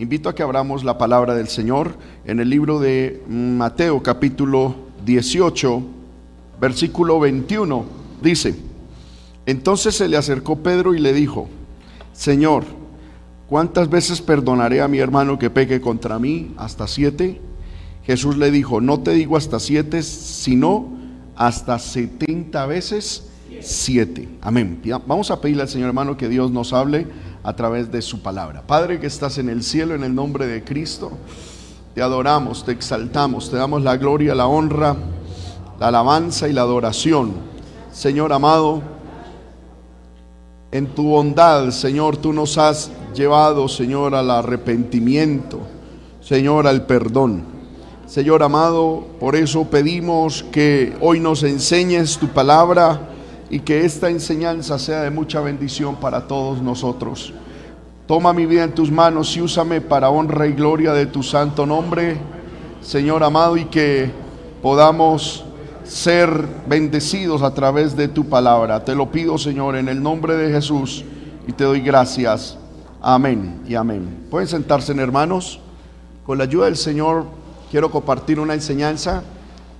Invito a que abramos la palabra del Señor en el libro de Mateo capítulo 18, versículo 21. Dice, entonces se le acercó Pedro y le dijo, Señor, ¿cuántas veces perdonaré a mi hermano que peque contra mí? ¿Hasta siete? Jesús le dijo, no te digo hasta siete, sino hasta setenta veces siete. Amén. Vamos a pedirle al Señor hermano que Dios nos hable a través de su palabra. Padre que estás en el cielo, en el nombre de Cristo, te adoramos, te exaltamos, te damos la gloria, la honra, la alabanza y la adoración. Señor amado, en tu bondad, Señor, tú nos has llevado, Señor, al arrepentimiento, Señor, al perdón. Señor amado, por eso pedimos que hoy nos enseñes tu palabra y que esta enseñanza sea de mucha bendición para todos nosotros. Toma mi vida en tus manos y úsame para honra y gloria de tu santo nombre, Señor amado, y que podamos ser bendecidos a través de tu palabra. Te lo pido, Señor, en el nombre de Jesús y te doy gracias. Amén y amén. Pueden sentarse, hermanos. Con la ayuda del Señor quiero compartir una enseñanza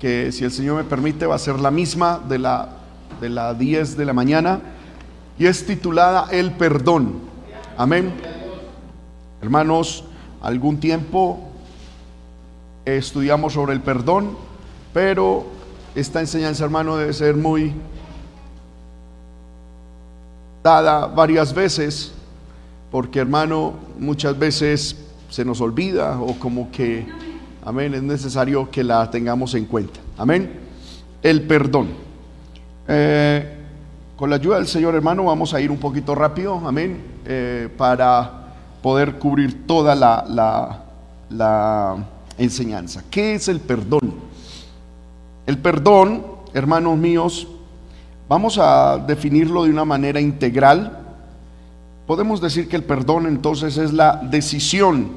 que, si el Señor me permite, va a ser la misma de la de la 10 de la mañana y es titulada El perdón. Amén. Hermanos, algún tiempo estudiamos sobre el perdón, pero esta enseñanza, hermano, debe ser muy dada varias veces, porque, hermano, muchas veces se nos olvida o como que, amén, es necesario que la tengamos en cuenta. Amén. El perdón. Eh, con la ayuda del Señor hermano vamos a ir un poquito rápido, amén, eh, para poder cubrir toda la, la enseñanza. ¿Qué es el perdón? El perdón, hermanos míos, vamos a definirlo de una manera integral. Podemos decir que el perdón entonces es la decisión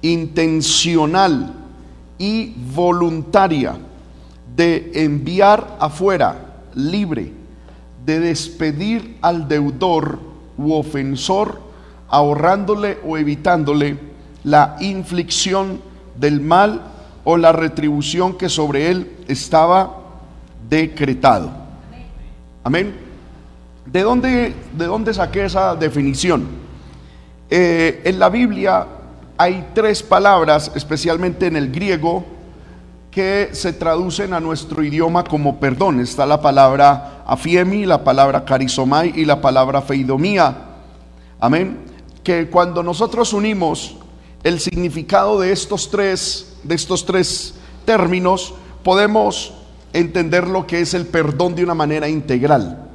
intencional y voluntaria de enviar afuera libre de despedir al deudor u ofensor, ahorrándole o evitándole la inflicción del mal o la retribución que sobre él estaba decretado. Amén. ¿De dónde, de dónde saqué esa definición? Eh, en la Biblia hay tres palabras, especialmente en el griego, que se traducen a nuestro idioma como perdón. Está la palabra afiemi, la palabra carizomai y la palabra feidomía. Amén. Que cuando nosotros unimos el significado de estos tres, de estos tres términos, podemos entender lo que es el perdón de una manera integral.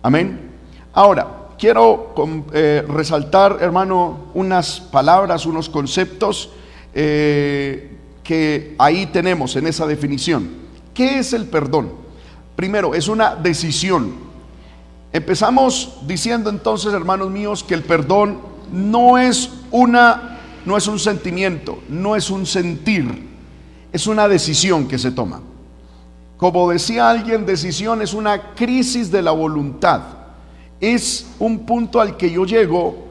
Amén. Ahora, quiero eh, resaltar, hermano, unas palabras, unos conceptos eh, que ahí tenemos en esa definición. ¿Qué es el perdón? Primero, es una decisión. Empezamos diciendo entonces, hermanos míos, que el perdón no es una no es un sentimiento, no es un sentir, es una decisión que se toma. Como decía alguien, decisión es una crisis de la voluntad. Es un punto al que yo llego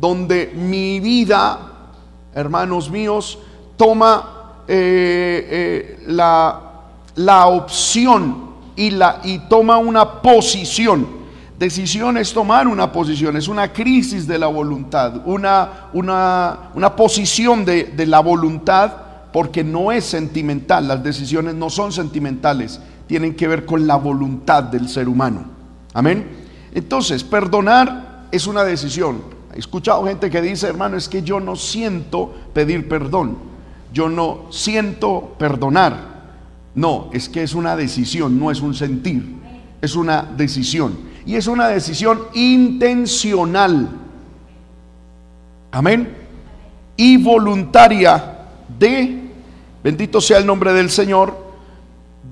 donde mi vida, hermanos míos, toma eh, eh, la, la, opción y, la, y toma una posición. Decisión es tomar una posición, es una crisis de la voluntad, una, una, una posición de, de la voluntad porque no es sentimental, las decisiones no son sentimentales, tienen que ver con la voluntad del ser humano. Amén. Entonces, perdonar es una decisión. He escuchado gente que dice, hermano, es que yo no siento pedir perdón yo no siento perdonar. No, es que es una decisión, no es un sentir, es una decisión. Y es una decisión intencional. Amén. Y voluntaria de, bendito sea el nombre del Señor,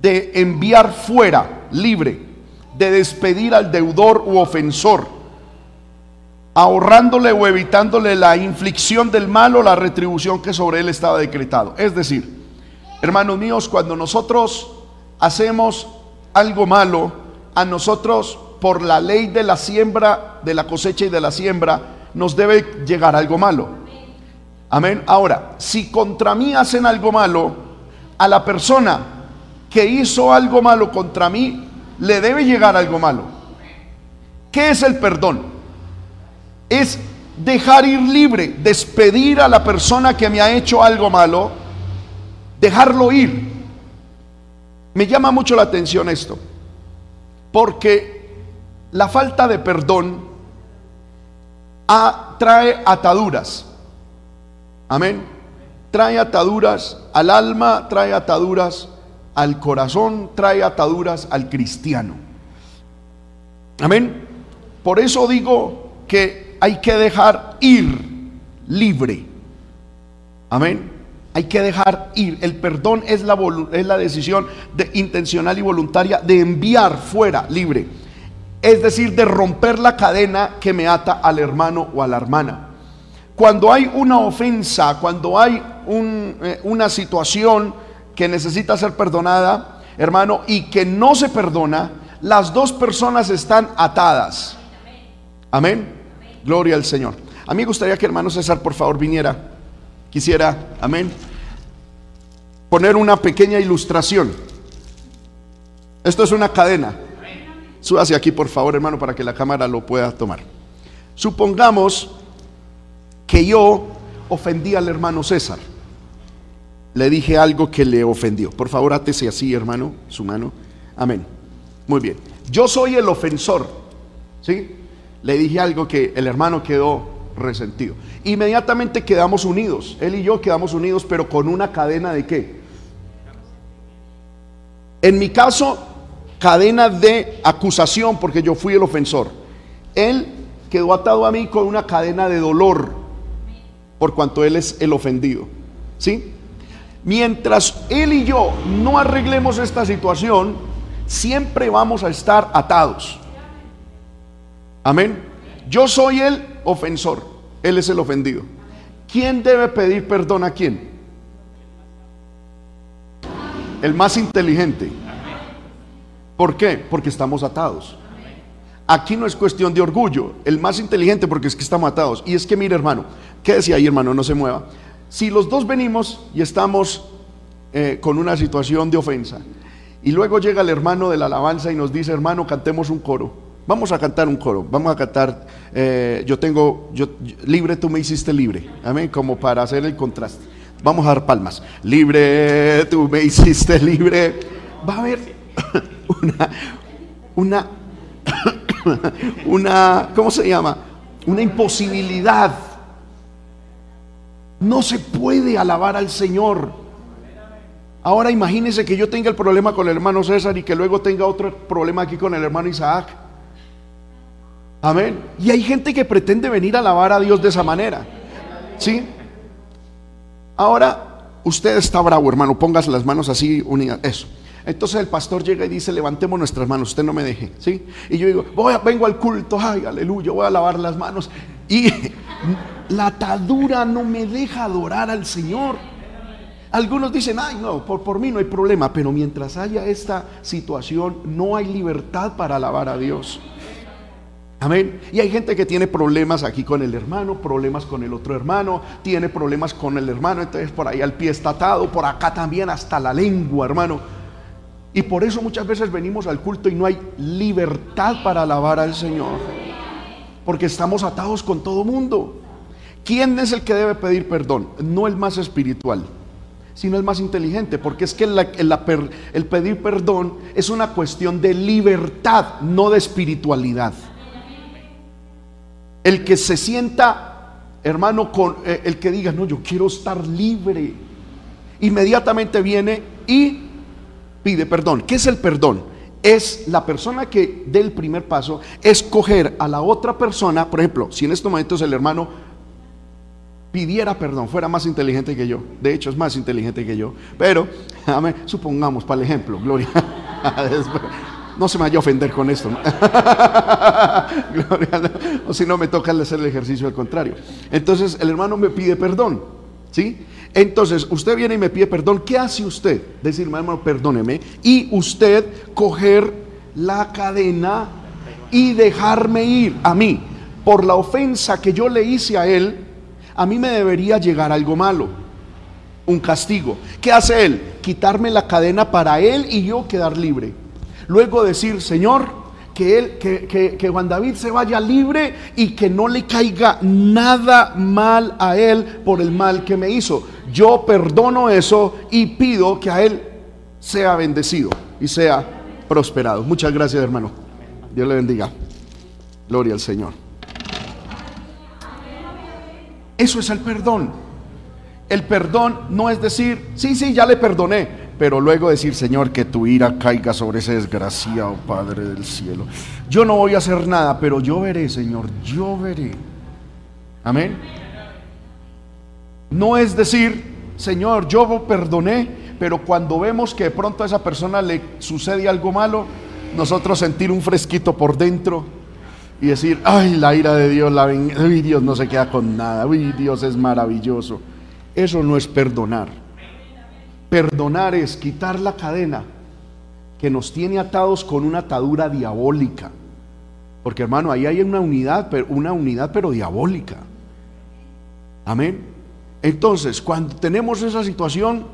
de enviar fuera, libre, de despedir al deudor u ofensor ahorrándole o evitándole la inflicción del mal o la retribución que sobre él estaba decretado. Es decir, hermanos míos, cuando nosotros hacemos algo malo, a nosotros por la ley de la siembra, de la cosecha y de la siembra, nos debe llegar algo malo. Amén. Ahora, si contra mí hacen algo malo, a la persona que hizo algo malo contra mí, le debe llegar algo malo. ¿Qué es el perdón? Es dejar ir libre, despedir a la persona que me ha hecho algo malo, dejarlo ir. Me llama mucho la atención esto, porque la falta de perdón trae ataduras. Amén. Trae ataduras al alma, trae ataduras al corazón, trae ataduras al cristiano. Amén. Por eso digo que hay que dejar ir libre. Amén. Hay que dejar ir. El perdón es la, es la decisión de, intencional y voluntaria de enviar fuera libre. Es decir, de romper la cadena que me ata al hermano o a la hermana. Cuando hay una ofensa, cuando hay eh, una situación que necesita ser perdonada, hermano, y que no se perdona, las dos personas están atadas. Amén. Gloria al Señor. A mí me gustaría que hermano César, por favor, viniera. Quisiera, amén, poner una pequeña ilustración. Esto es una cadena. Súbase aquí, por favor, hermano, para que la cámara lo pueda tomar. Supongamos que yo ofendí al hermano César. Le dije algo que le ofendió. Por favor, átese así, hermano, su mano. Amén. Muy bien. Yo soy el ofensor. ¿Sí? Le dije algo que el hermano quedó resentido. Inmediatamente quedamos unidos. Él y yo quedamos unidos, pero con una cadena de qué? En mi caso, cadena de acusación, porque yo fui el ofensor. Él quedó atado a mí con una cadena de dolor por cuanto Él es el ofendido. ¿Sí? Mientras Él y yo no arreglemos esta situación, siempre vamos a estar atados. Amén. Yo soy el ofensor, Él es el ofendido. ¿Quién debe pedir perdón a quién? El más inteligente. ¿Por qué? Porque estamos atados. Aquí no es cuestión de orgullo, el más inteligente porque es que estamos atados. Y es que mire hermano, Quédese ahí, hermano, no se mueva. Si los dos venimos y estamos eh, con una situación de ofensa, y luego llega el hermano de la alabanza y nos dice, hermano, cantemos un coro. Vamos a cantar un coro, vamos a cantar, eh, yo tengo, yo, libre tú me hiciste libre, amén, como para hacer el contraste. Vamos a dar palmas. Libre, tú me hiciste libre. Va a haber una, una, una, ¿cómo se llama? Una imposibilidad no se puede alabar al Señor. Ahora imagínense que yo tenga el problema con el hermano César y que luego tenga otro problema aquí con el hermano Isaac. Amén. Y hay gente que pretende venir a alabar a Dios de esa manera. ¿Sí? Ahora, usted está bravo, hermano. Póngase las manos así unidas. Eso. Entonces el pastor llega y dice, levantemos nuestras manos, usted no me deje, ¿sí? Y yo digo, voy vengo al culto, ay, aleluya, voy a lavar las manos. Y la atadura no me deja adorar al Señor. Algunos dicen, ay, no, por, por mí no hay problema, pero mientras haya esta situación, no hay libertad para alabar a Dios. Amén. Y hay gente que tiene problemas aquí con el hermano, problemas con el otro hermano, tiene problemas con el hermano, entonces por ahí al pie está atado, por acá también hasta la lengua, hermano. Y por eso muchas veces venimos al culto y no hay libertad para alabar al Señor. Porque estamos atados con todo mundo. ¿Quién es el que debe pedir perdón? No el más espiritual, sino el más inteligente, porque es que el pedir perdón es una cuestión de libertad, no de espiritualidad. El que se sienta, hermano, con eh, el que diga, no, yo quiero estar libre, inmediatamente viene y pide perdón. ¿Qué es el perdón? Es la persona que dé el primer paso, escoger a la otra persona, por ejemplo, si en estos momentos el hermano pidiera perdón, fuera más inteligente que yo. De hecho, es más inteligente que yo. Pero, supongamos, para el ejemplo, Gloria. No se me vaya a ofender con esto. Gloria, o si no, me toca hacer el ejercicio al contrario. Entonces, el hermano me pide perdón. ¿Sí? Entonces, usted viene y me pide perdón. ¿Qué hace usted? Decirme, hermano, perdóneme. Y usted coger la cadena y dejarme ir a mí por la ofensa que yo le hice a él a mí me debería llegar algo malo, un castigo. ¿Qué hace él? Quitarme la cadena para él y yo quedar libre. Luego decir, Señor, que, él, que, que, Juan David se vaya libre y que no le caiga nada mal a él por el mal que me hizo. Yo perdono eso y pido que a él sea bendecido y sea prosperado. Muchas gracias, hermano. Dios le bendiga. Gloria al Señor. Eso es el perdón. El perdón no es decir, sí, sí, ya le perdoné, pero luego decir, Señor, que tu ira caiga sobre ese desgraciado Padre del cielo. Yo no voy a hacer nada, pero yo veré, Señor, yo veré. Amén. No es decir, Señor, yo perdoné, pero cuando vemos que de pronto a esa persona le sucede algo malo, nosotros sentir un fresquito por dentro y decir, ay, la ira de Dios, la uy, Dios no se queda con nada, uy, Dios es maravilloso. Eso no es perdonar. Perdonar es quitar la cadena que nos tiene atados con una atadura diabólica. Porque hermano, ahí hay una unidad, una unidad pero diabólica. Amén. Entonces, cuando tenemos esa situación,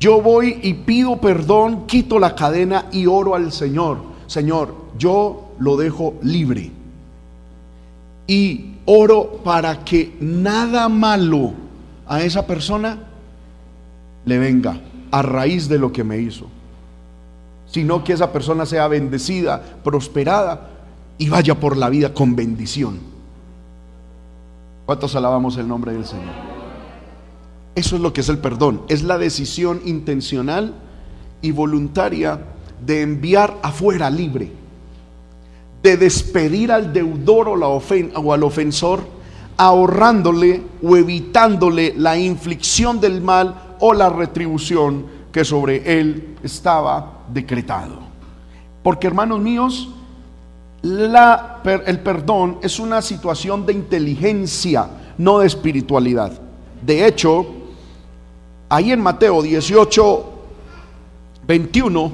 yo voy y pido perdón, quito la cadena y oro al Señor. Señor, yo lo dejo libre. Y oro para que nada malo a esa persona le venga a raíz de lo que me hizo, sino que esa persona sea bendecida, prosperada y vaya por la vida con bendición. ¿Cuántos alabamos el nombre del Señor? Eso es lo que es el perdón, es la decisión intencional y voluntaria de enviar afuera libre, de despedir al deudor o, la o al ofensor ahorrándole o evitándole la inflicción del mal o la retribución que sobre él estaba decretado. Porque hermanos míos, el perdón es una situación de inteligencia, no de espiritualidad. De hecho, ahí en Mateo 18, 21,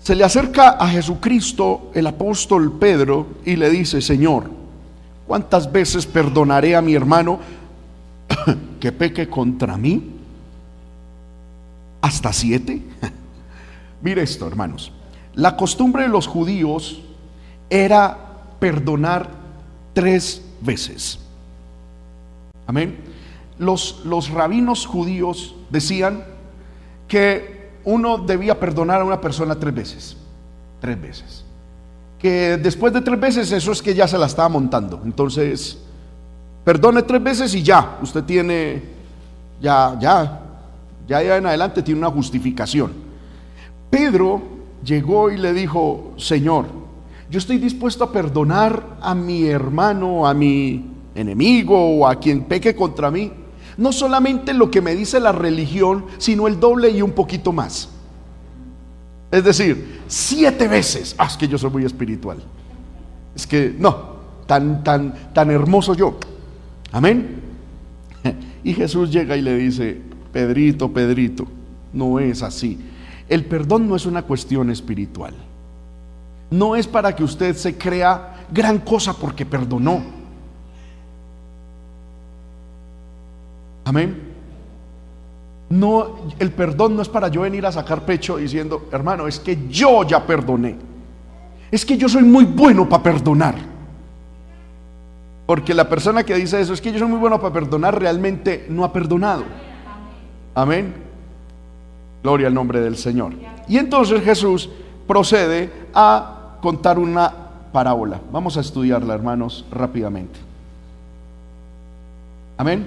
se le acerca a Jesucristo el apóstol Pedro y le dice, Señor, ¿Cuántas veces perdonaré a mi hermano que peque contra mí? ¿Hasta siete? Mire esto, hermanos. La costumbre de los judíos era perdonar tres veces. Amén. Los, los rabinos judíos decían que uno debía perdonar a una persona tres veces. Tres veces que después de tres veces eso es que ya se la estaba montando. Entonces, perdone tres veces y ya, usted tiene, ya, ya, ya, ya en adelante tiene una justificación. Pedro llegó y le dijo, Señor, yo estoy dispuesto a perdonar a mi hermano, a mi enemigo o a quien peque contra mí. No solamente lo que me dice la religión, sino el doble y un poquito más. Es decir, siete veces. Ah, es que yo soy muy espiritual. Es que no, tan, tan, tan hermoso yo. Amén. Y Jesús llega y le dice, Pedrito, Pedrito, no es así. El perdón no es una cuestión espiritual. No es para que usted se crea gran cosa porque perdonó. Amén. No, el perdón no es para yo venir a sacar pecho diciendo, hermano, es que yo ya perdoné. Es que yo soy muy bueno para perdonar. Porque la persona que dice eso, es que yo soy muy bueno para perdonar, realmente no ha perdonado. Amén. Gloria al nombre del Señor. Y entonces Jesús procede a contar una parábola. Vamos a estudiarla, hermanos, rápidamente. Amén.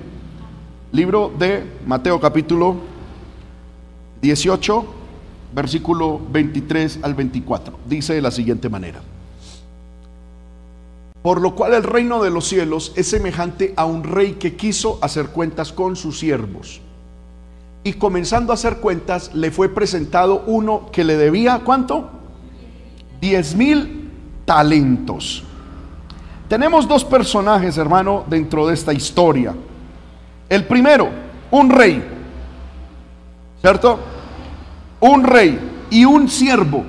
Libro de Mateo capítulo 18, versículo 23 al 24. Dice de la siguiente manera. Por lo cual el reino de los cielos es semejante a un rey que quiso hacer cuentas con sus siervos. Y comenzando a hacer cuentas, le fue presentado uno que le debía, ¿cuánto? Diez mil talentos. Tenemos dos personajes, hermano, dentro de esta historia. El primero, un rey, ¿cierto? Un rey y un siervo.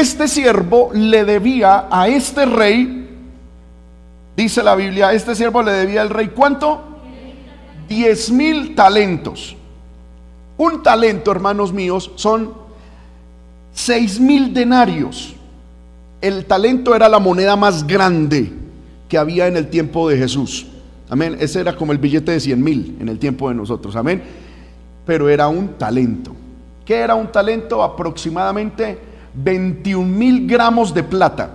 Este siervo le debía a este rey dice la Biblia, este siervo le debía al rey cuánto? Diez mil talentos. Un talento, hermanos míos, son seis mil denarios. El talento era la moneda más grande que había en el tiempo de Jesús. Amén. Ese era como el billete de 100 mil en el tiempo de nosotros. Amén. Pero era un talento. ¿Qué era un talento? Aproximadamente 21 mil gramos de plata.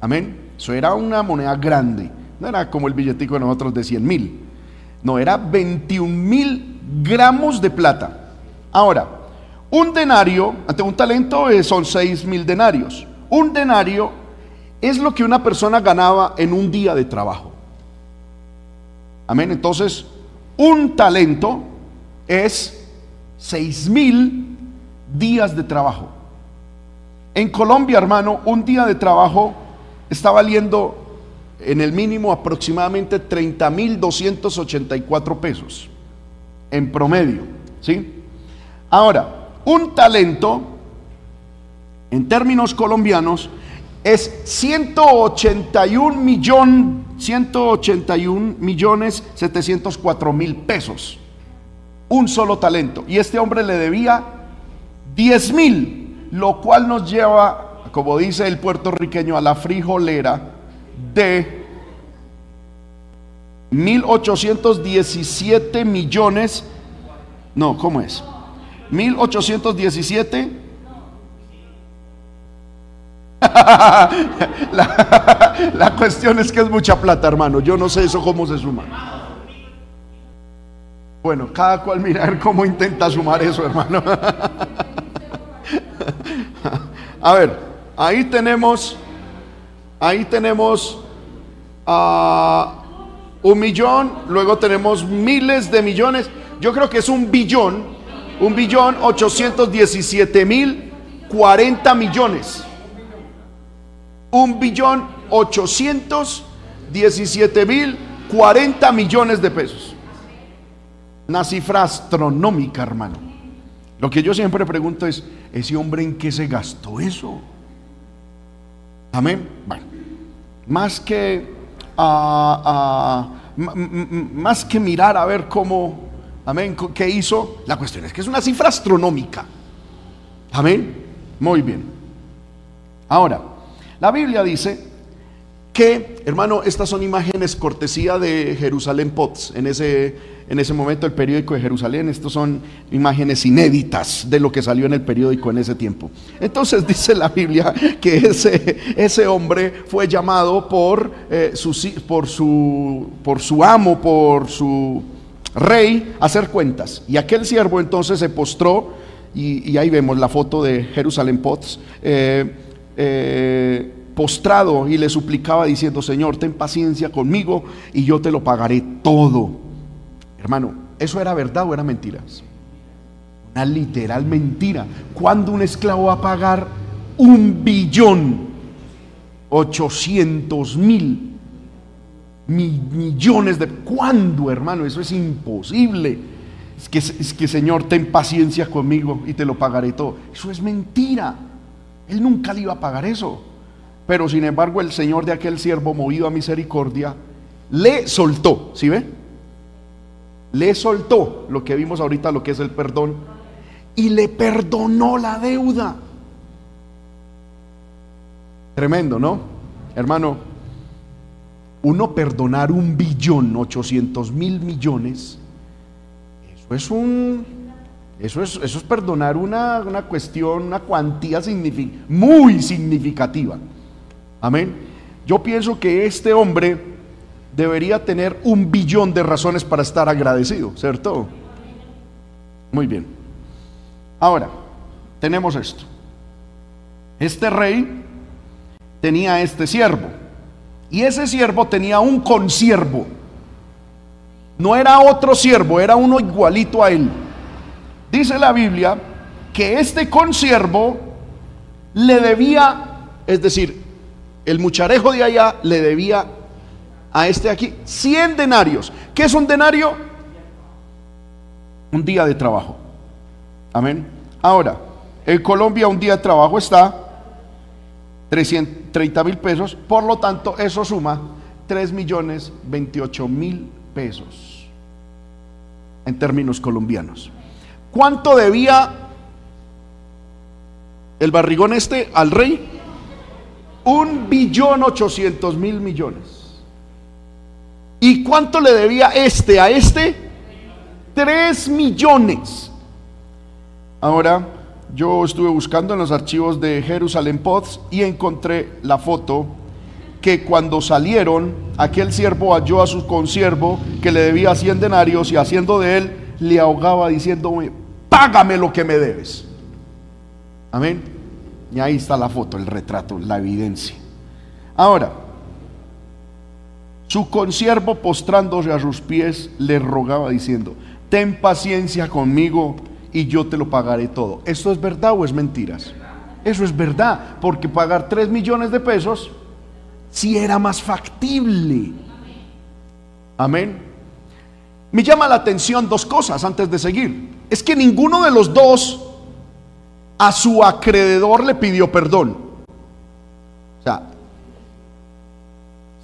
Amén. Eso era una moneda grande. No era como el billetico de nosotros de 100 mil. No, era 21 mil gramos de plata. Ahora, un denario, ante un talento eh, son 6 mil denarios. Un denario es lo que una persona ganaba en un día de trabajo. Amén. Entonces, un talento es seis mil días de trabajo. En Colombia, hermano, un día de trabajo está valiendo en el mínimo aproximadamente 30 mil 284 pesos en promedio. ¿sí? Ahora, un talento, en términos colombianos, es 181 millón, 181 millones 704 mil pesos. Un solo talento. Y este hombre le debía 10 mil, lo cual nos lleva, como dice el puertorriqueño, a la frijolera de 1817 millones. No, ¿cómo es? 1817 la, cuestión es que es mucha plata, hermano. Yo no sé eso cómo se suma. Bueno, cada cual mirar cómo intenta sumar eso, hermano. A ver, ahí tenemos, ahí tenemos a un millón, luego tenemos miles de millones. Yo creo que es un billón, un billón 817 mil 40 millones un billón 817 mil 40 millones de pesos. Una cifra astronómica, hermano. Lo que yo siempre pregunto es, ¿ese hombre en qué se gastó eso? Amén. Bueno, más que, ah, ah, más que mirar a ver cómo, amén, qué hizo, la cuestión es que es una cifra astronómica. Amén. Muy bien. Ahora, la Biblia dice que, hermano, estas son imágenes cortesía de Jerusalén Pots. En ese, en ese momento el periódico de Jerusalén, estas son imágenes inéditas de lo que salió en el periódico en ese tiempo. Entonces dice la Biblia que ese, hombre fue llamado por, eh, su, por, su, por su amo, por su rey, a hacer cuentas. Y aquel siervo entonces se postró, y, ahí vemos la foto de Jerusalén Pots. Eh, eh, postrado y le suplicaba diciendo, Señor, ten paciencia conmigo y yo te lo pagaré todo. Hermano, ¿eso era verdad o era mentiras? Una literal mentira. ¿Cuándo un esclavo va a pagar un billón? 800 mil millones de... ¿Cuándo, hermano? Eso es imposible. Es que, es que, Señor, ten paciencia conmigo y te lo pagaré todo. Eso es mentira. Él nunca le iba a pagar eso. Pero sin embargo el Señor de aquel siervo, movido a misericordia, le soltó, ¿sí ve? Le soltó lo que vimos ahorita, lo que es el perdón, y le perdonó la deuda. Tremendo, ¿no? Hermano, uno perdonar un billón, ochocientos mil millones, eso es un eso es, eso es perdonar una, una, cuestión, una cuantía muy significativa. Amén. Yo pienso que este hombre debería tener un billón de razones para estar agradecido, ¿cierto? Muy bien. Ahora, tenemos esto. Este rey tenía este siervo. Y ese siervo tenía un consiervo. No era otro siervo, era uno igualito a él dice la Biblia que este consiervo le debía, es decir, el mucharejo de allá le debía a este aquí 100 denarios. ¿Qué es un denario? Un día de trabajo. Amén. Ahora, en Colombia un día de trabajo está 330 mil pesos, por lo tanto eso suma 3 millones 28 mil pesos en términos colombianos. ¿Cuánto debía el barrigón este al rey? Un billón ochocientos mil millones. ¿Y cuánto le debía este a este? Tres millones. Ahora, yo estuve buscando en los archivos de Jerusalén Pods y encontré la foto que cuando salieron, aquel siervo halló a su consiervo que le debía cien denarios y haciendo de él, le ahogaba diciéndome, págame lo que me debes. Amén. Y ahí está la foto, el retrato, la evidencia. Ahora, su consiervo postrándose a sus pies le rogaba diciendo, ten paciencia conmigo y yo te lo pagaré todo. ¿Esto es verdad o es mentiras? Eso es verdad, porque pagar 3 millones de pesos si era más factible. Amén. Me llama la atención dos cosas antes de seguir. Es que ninguno de los dos a su acreedor le pidió perdón. O sea,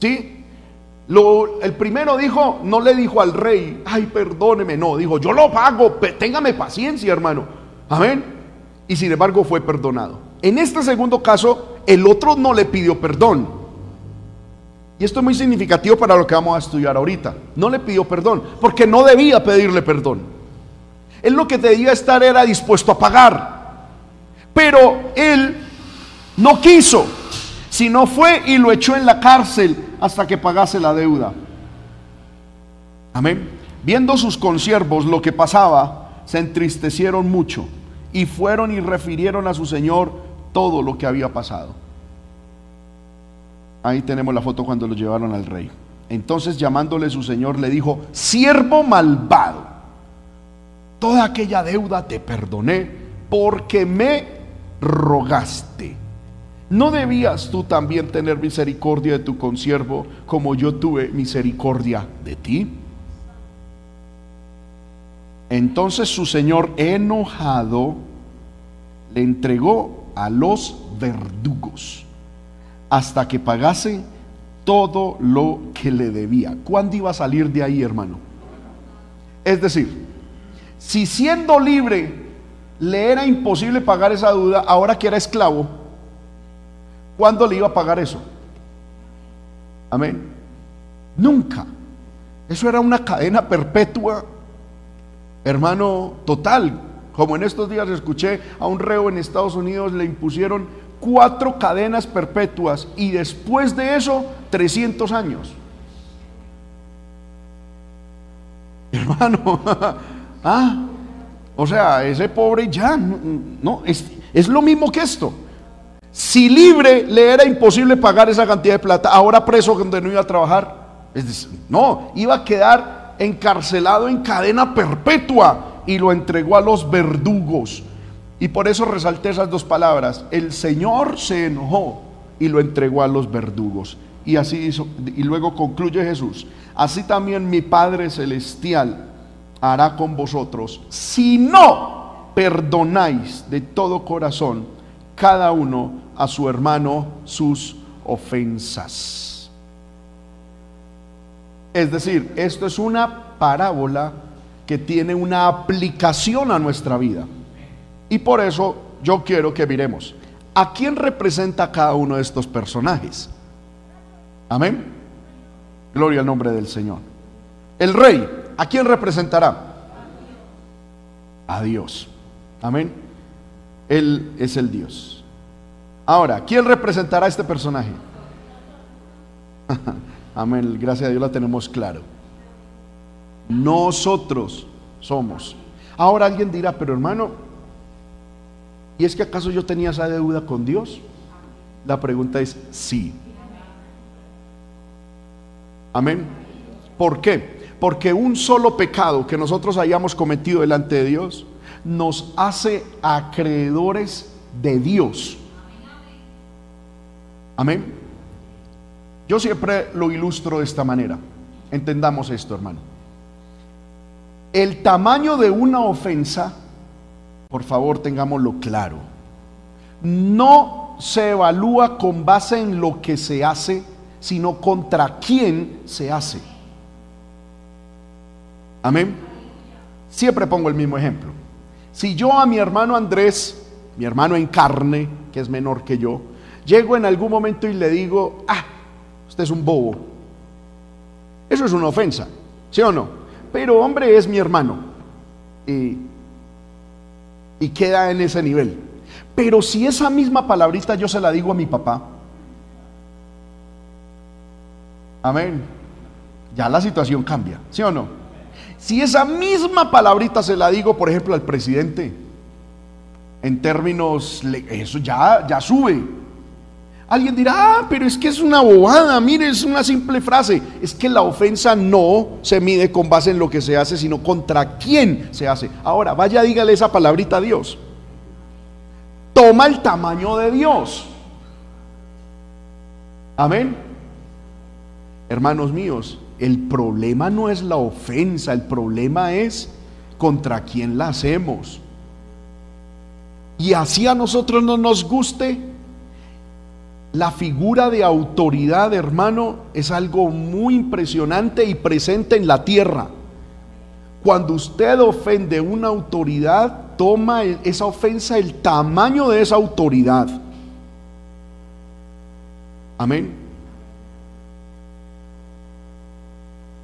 ¿sí? Lo, el primero dijo, no le dijo al rey, ay, perdóneme, no, dijo, yo lo pago, téngame paciencia, hermano. Amén. Y sin embargo fue perdonado. En este segundo caso, el otro no le pidió perdón. Y esto es muy significativo para lo que vamos a estudiar ahorita. No le pidió perdón, porque no debía pedirle perdón. Él lo que debía estar era dispuesto a pagar. Pero él no quiso, sino fue y lo echó en la cárcel hasta que pagase la deuda. Amén. Viendo sus consiervos lo que pasaba, se entristecieron mucho y fueron y refirieron a su señor todo lo que había pasado. Ahí tenemos la foto cuando lo llevaron al rey. Entonces llamándole su señor le dijo, siervo malvado, toda aquella deuda te perdoné porque me rogaste. ¿No debías tú también tener misericordia de tu consiervo como yo tuve misericordia de ti? Entonces su señor enojado le entregó a los verdugos hasta que pagase todo lo que le debía. ¿Cuándo iba a salir de ahí, hermano? Es decir, si siendo libre le era imposible pagar esa deuda, ahora que era esclavo, ¿cuándo le iba a pagar eso? Amén. Nunca. Eso era una cadena perpetua, hermano, total. Como en estos días escuché a un reo en Estados Unidos, le impusieron cuatro cadenas perpetuas y después de eso 300 años. Hermano, ah, o sea, ese pobre ya, no, es, es lo mismo que esto. Si libre le era imposible pagar esa cantidad de plata, ahora preso donde no iba a trabajar, no, iba a quedar encarcelado en cadena perpetua y lo entregó a los verdugos. Y por eso resalté esas dos palabras. El Señor se enojó y lo entregó a los verdugos. Y así hizo. Y luego concluye Jesús. Así también mi Padre Celestial hará con vosotros si no perdonáis de todo corazón cada uno a su hermano sus ofensas. Es decir, esto es una parábola que tiene una aplicación a nuestra vida. Y por eso yo quiero que miremos a quién representa cada uno de estos personajes. Amén. Gloria al nombre del Señor. El rey, ¿a quién representará? A Dios. Amén. Él es el Dios. Ahora, ¿quién representará a este personaje? Amén. Gracias a Dios la tenemos claro. Nosotros somos. Ahora alguien dirá, pero hermano, ¿Y es que acaso yo tenía esa deuda con Dios? La pregunta es sí. Amén. ¿Por qué? Porque un solo pecado que nosotros hayamos cometido delante de Dios nos hace acreedores de Dios. Amén. Yo siempre lo ilustro de esta manera. Entendamos esto, hermano. El tamaño de una ofensa por favor, tengámoslo claro. No se evalúa con base en lo que se hace, sino contra quién se hace. Amén. Siempre pongo el mismo ejemplo. Si yo a mi hermano Andrés, mi hermano en carne, que es menor que yo, llego en algún momento y le digo, ah, usted es un bobo. Eso es una ofensa, ¿sí o no? Pero hombre es mi hermano. Y, y queda en ese nivel. Pero si esa misma palabrita yo se la digo a mi papá, amén, ya la situación cambia, ¿sí o no? Si esa misma palabrita se la digo, por ejemplo, al presidente, en términos, eso ya, ya sube. Alguien dirá, ah, pero es que es una bobada, mire, es una simple frase. Es que la ofensa no se mide con base en lo que se hace, sino contra quién se hace. Ahora, vaya, dígale esa palabrita a Dios. Toma el tamaño de Dios. Amén. Hermanos míos, el problema no es la ofensa, el problema es contra quién la hacemos. Y así a nosotros no nos guste, la figura de autoridad, hermano, es algo muy impresionante y presente en la tierra. Cuando usted ofende una autoridad, toma esa ofensa el tamaño de esa autoridad. Amén.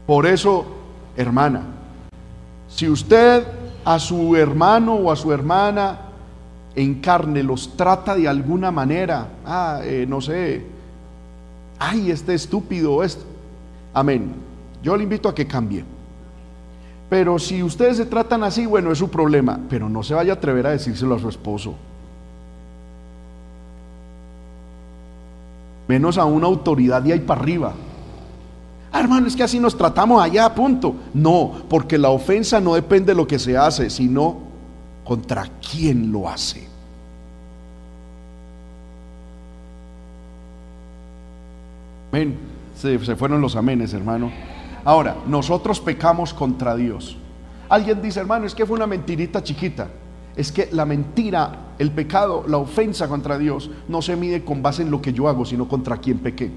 Por eso, hermana, si usted a su hermano o a su hermana en carne los trata de alguna manera, ah, eh, no sé, ay, este estúpido, esto, amén. Yo le invito a que cambie. Pero si ustedes se tratan así, bueno, es su problema, pero no se vaya a atrever a decírselo a su esposo. Menos a una autoridad de ahí para arriba. Ah, hermano, es que así nos tratamos allá, punto. No, porque la ofensa no depende de lo que se hace, sino contra quién lo hace. Amén. Se, se fueron los amenes, hermano. Ahora, nosotros pecamos contra Dios. Alguien dice, hermano, es que fue una mentirita chiquita. Es que la mentira, el pecado, la ofensa contra Dios no se mide con base en lo que yo hago, sino contra quién pequé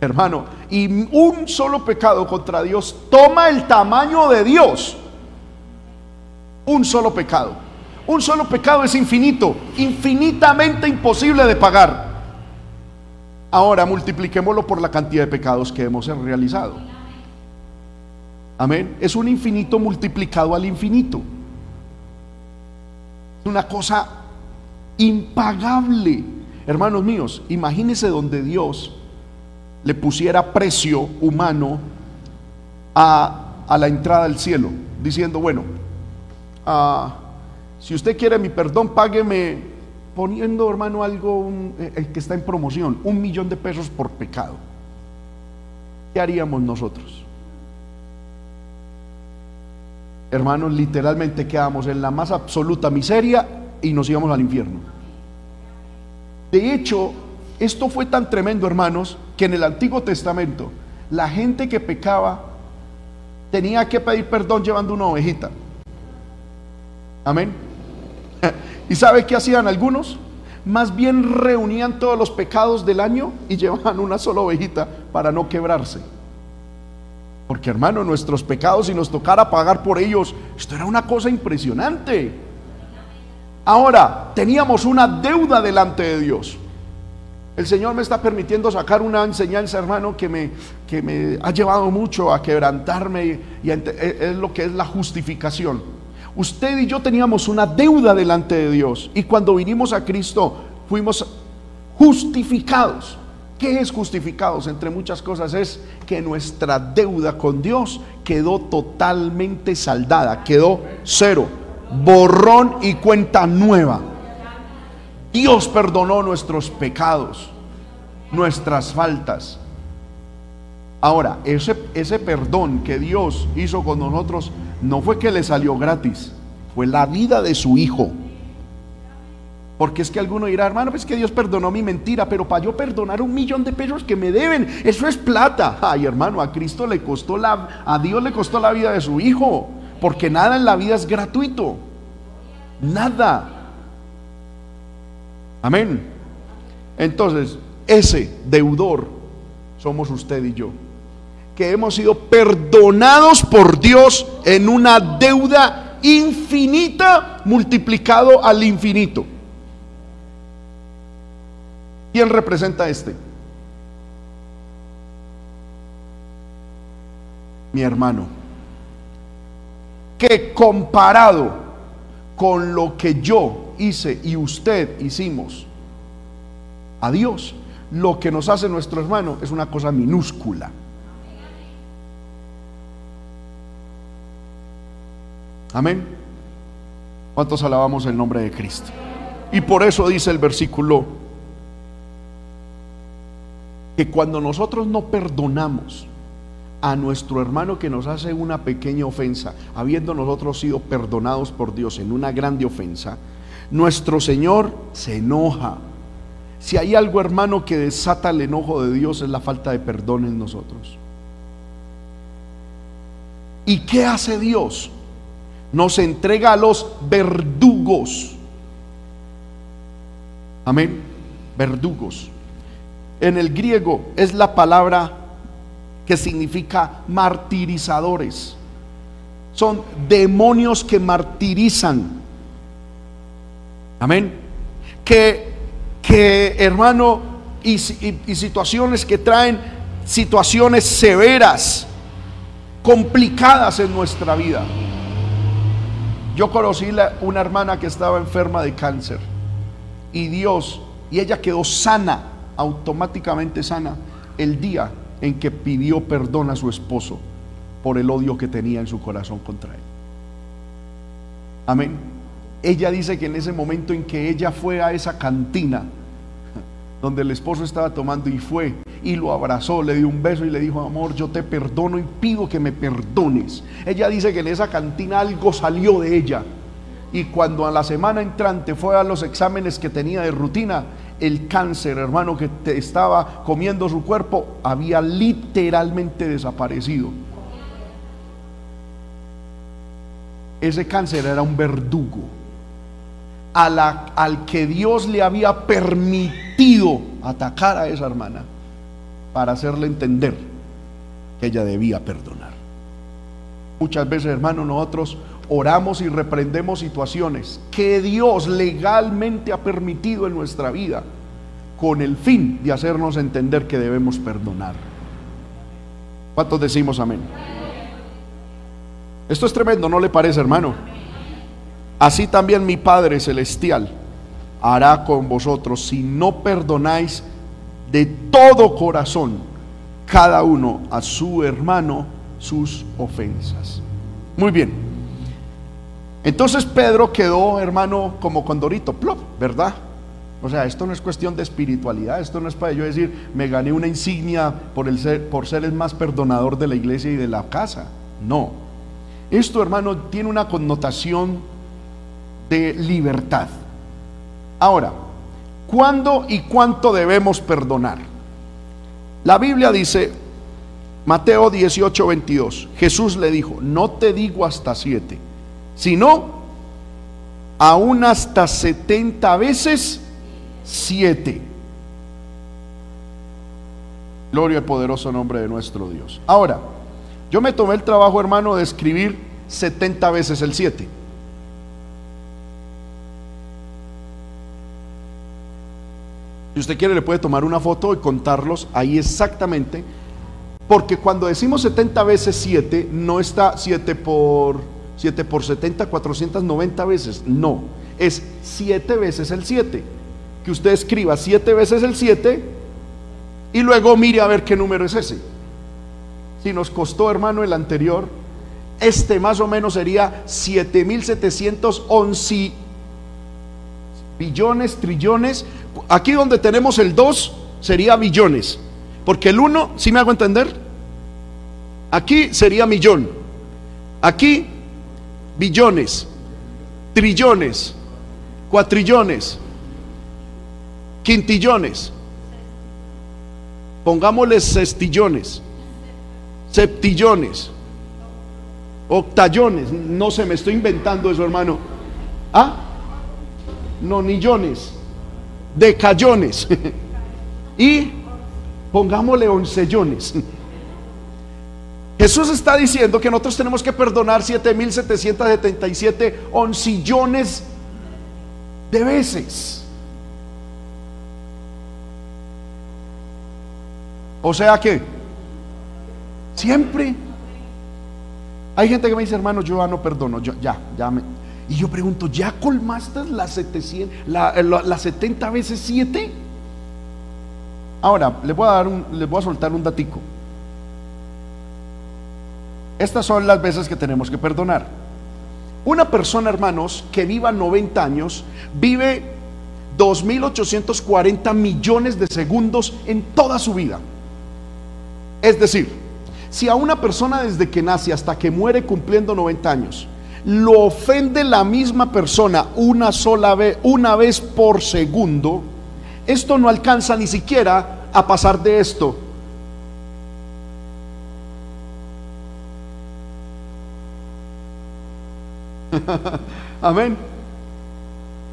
hermano. Y un solo pecado contra Dios toma el tamaño de Dios. Un solo pecado. Un solo pecado es infinito, infinitamente imposible de pagar. Ahora multipliquémoslo por la cantidad de pecados que hemos realizado. Amén. Es un infinito multiplicado al infinito. Es una cosa impagable. Hermanos míos, imagínense donde Dios le pusiera precio humano a, la entrada al cielo, diciendo, bueno, ah, si usted quiere mi perdón, págueme poniendo, hermano, algo eh, el que está en promoción, un millón de pesos por pecado. ¿Qué haríamos nosotros? Hermanos, literalmente quedamos en la más absoluta miseria y nos íbamos al infierno. De hecho, esto fue tan tremendo, hermanos, que en el Antiguo Testamento la gente que pecaba tenía que pedir perdón llevando una ovejita. Amén. ¿Y sabe qué hacían algunos? Más bien reunían todos los pecados del año y llevaban una sola ovejita para no quebrarse. Porque hermano, nuestros pecados, si nos tocara pagar por ellos, esto era una cosa impresionante. Ahora, teníamos una deuda delante de Dios. El Señor me está permitiendo sacar una enseñanza, hermano, que me, que me ha llevado mucho a quebrantarme y e, es lo que es la justificación. Usted y yo teníamos una deuda delante de Dios y cuando vinimos a Cristo fuimos justificados. ¿Qué es justificados? Entre muchas cosas es que nuestra deuda con Dios quedó totalmente saldada, quedó cero, borrón y cuenta nueva. Dios perdonó nuestros pecados, nuestras faltas. Ahora, ese, ese perdón que Dios hizo con nosotros no fue que le salió gratis, fue la vida de su Hijo. Porque es que alguno dirá, hermano, es que Dios perdonó mi mentira, pero para yo perdonar un millón de pesos que me deben, eso es plata. Ay, hermano, a Cristo le costó la, a Dios le costó la vida de su Hijo, porque nada en la vida es gratuito. Nada. Amén. Entonces, ese deudor somos usted y yo. Que hemos sido perdonados por Dios en una deuda infinita multiplicado al infinito. ¿Quién representa este? Mi hermano. Que comparado con lo que yo hice y usted hicimos a Dios, lo que nos hace nuestro hermano es una cosa minúscula. Amén. ¿Cuántos alabamos el nombre de Cristo? Y por eso dice el versículo que cuando nosotros no perdonamos a nuestro hermano que nos hace una pequeña ofensa, habiendo nosotros sido perdonados por Dios en una grande ofensa, nuestro Señor se enoja. Si hay algo, hermano, que desata el enojo de Dios es la falta de perdón en nosotros. ¿Y qué hace Dios? Nos entrega a los verdugos. Amén. Verdugos. En el griego es la palabra que significa martirizadores. Son demonios que martirizan. Amén. Que, que hermano, y, y situaciones que traen situaciones severas, complicadas en nuestra vida. Yo conocí una hermana que estaba enferma de cáncer y Dios, y ella quedó sana, automáticamente sana, el día en que pidió perdón a su esposo por el odio que tenía en su corazón contra él. Amén. Ella dice que en ese momento en que ella fue a esa cantina donde el esposo estaba tomando y fue y lo abrazó, le dio un beso y le dijo, amor, yo te perdono y pido que me perdones. Ella dice que en esa cantina algo salió de ella. Y cuando a la semana entrante fue a los exámenes que tenía de rutina, el cáncer, hermano, que te estaba comiendo su cuerpo, había literalmente desaparecido. Ese cáncer era un verdugo a la, al que Dios le había permitido atacar a esa hermana para hacerle entender que ella debía perdonar. Muchas veces, hermano, nosotros oramos y reprendemos situaciones que Dios legalmente ha permitido en nuestra vida con el fin de hacernos entender que debemos perdonar. ¿Cuántos decimos amén? Esto es tremendo, ¿no le parece, hermano? Así también mi Padre Celestial hará con vosotros si no perdonáis de todo corazón cada uno a su hermano sus ofensas. Muy bien. Entonces Pedro quedó, hermano, como condorito, plop, ¿verdad? O sea, esto no es cuestión de espiritualidad, esto no es para yo decir, me gané una insignia por, ser, por ser el más perdonador de la iglesia y de la casa. No. Esto, hermano, tiene una connotación de libertad. Ahora, ¿cuándo y cuánto debemos perdonar? La Biblia dice, Mateo 18, 22, Jesús le dijo, no te digo hasta siete sino aún hasta 70 veces 7. Gloria al poderoso nombre de nuestro Dios. Ahora, yo me tomé el trabajo, hermano, de escribir 70 veces el 7. Si usted quiere, le puede tomar una foto y contarlos ahí exactamente. Porque cuando decimos 70 veces 7, no está 7 por 7 por 70, 490 veces. No, es 7 veces el 7. Que usted escriba 7 veces el 7 y luego mire a ver qué número es ese. Si nos costó, hermano, el anterior, este más o menos sería 7711 billones, trillones. Aquí donde tenemos el 2 sería billones. Porque el 1, si me hago entender? Aquí sería millón. Aquí billones, trillones, cuatrillones, quintillones. Pongámosle sextillones, septillones, octallones. No se me estoy inventando eso, hermano. ¿Ah? No, millones, decallones y pongámosle oncellones. Jesús está diciendo que nosotros tenemos que perdonar 7.777 oncillones de veces. O sea que siempre hay gente que me dice, hermano, yo ya no perdono, yo ya, ya me. Y yo pregunto, ¿ya colmaste las 700, la, 70 veces 7? Ahora, les voy a dar les voy a soltar un datico. Estas son las veces que tenemos que perdonar. Una persona, hermanos, que viva 90 años, vive 2.840 millones de segundos en toda su vida. Es decir, si a una persona desde que nace hasta que muere cumpliendo 90 años, lo ofende la misma persona una sola vez, una vez por segundo, esto no alcanza ni siquiera a pasar de esto Amén.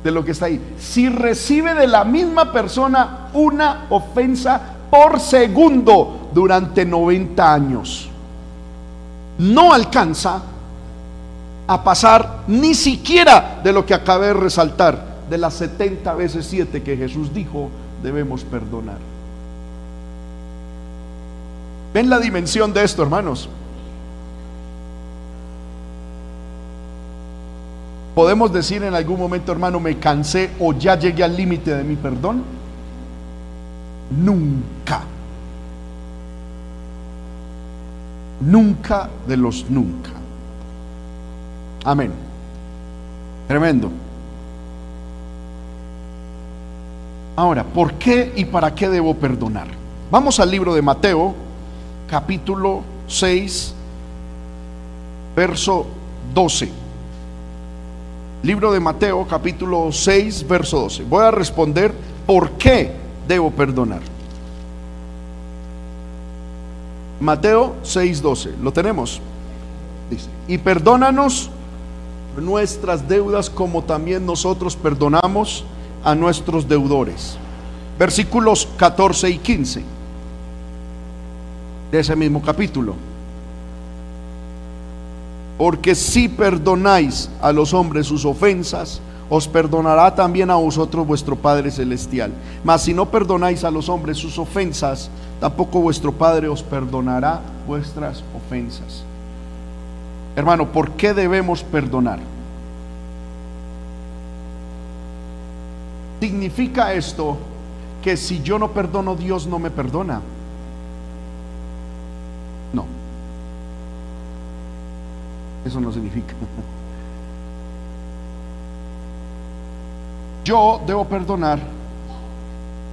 De lo que está ahí. Si recibe de la misma persona una ofensa por segundo durante 90 años, no alcanza a pasar ni siquiera de lo que acabé de resaltar, de las 70 veces 7 que Jesús dijo debemos perdonar. ¿Ven la dimensión de esto, hermanos? ¿Podemos decir en algún momento, hermano, me cansé o ya llegué al límite de mi perdón? Nunca. Nunca de los nunca. Amén. Tremendo. Ahora, ¿por qué y para qué debo perdonar? Vamos al libro de Mateo, capítulo 6, verso 12. Libro de Mateo capítulo 6, verso 12. Voy a responder por qué debo perdonar. Mateo 6, 12. ¿Lo tenemos? Dice, y perdónanos nuestras deudas como también nosotros perdonamos a nuestros deudores. Versículos 14 y 15 de ese mismo capítulo. Porque si perdonáis a los hombres sus ofensas, os perdonará también a vosotros vuestro Padre Celestial. Mas si no perdonáis a los hombres sus ofensas, tampoco vuestro Padre os perdonará vuestras ofensas. Hermano, ¿por qué debemos perdonar? ¿Significa esto que si yo no perdono, Dios no me perdona? No. Eso no significa. Yo debo perdonar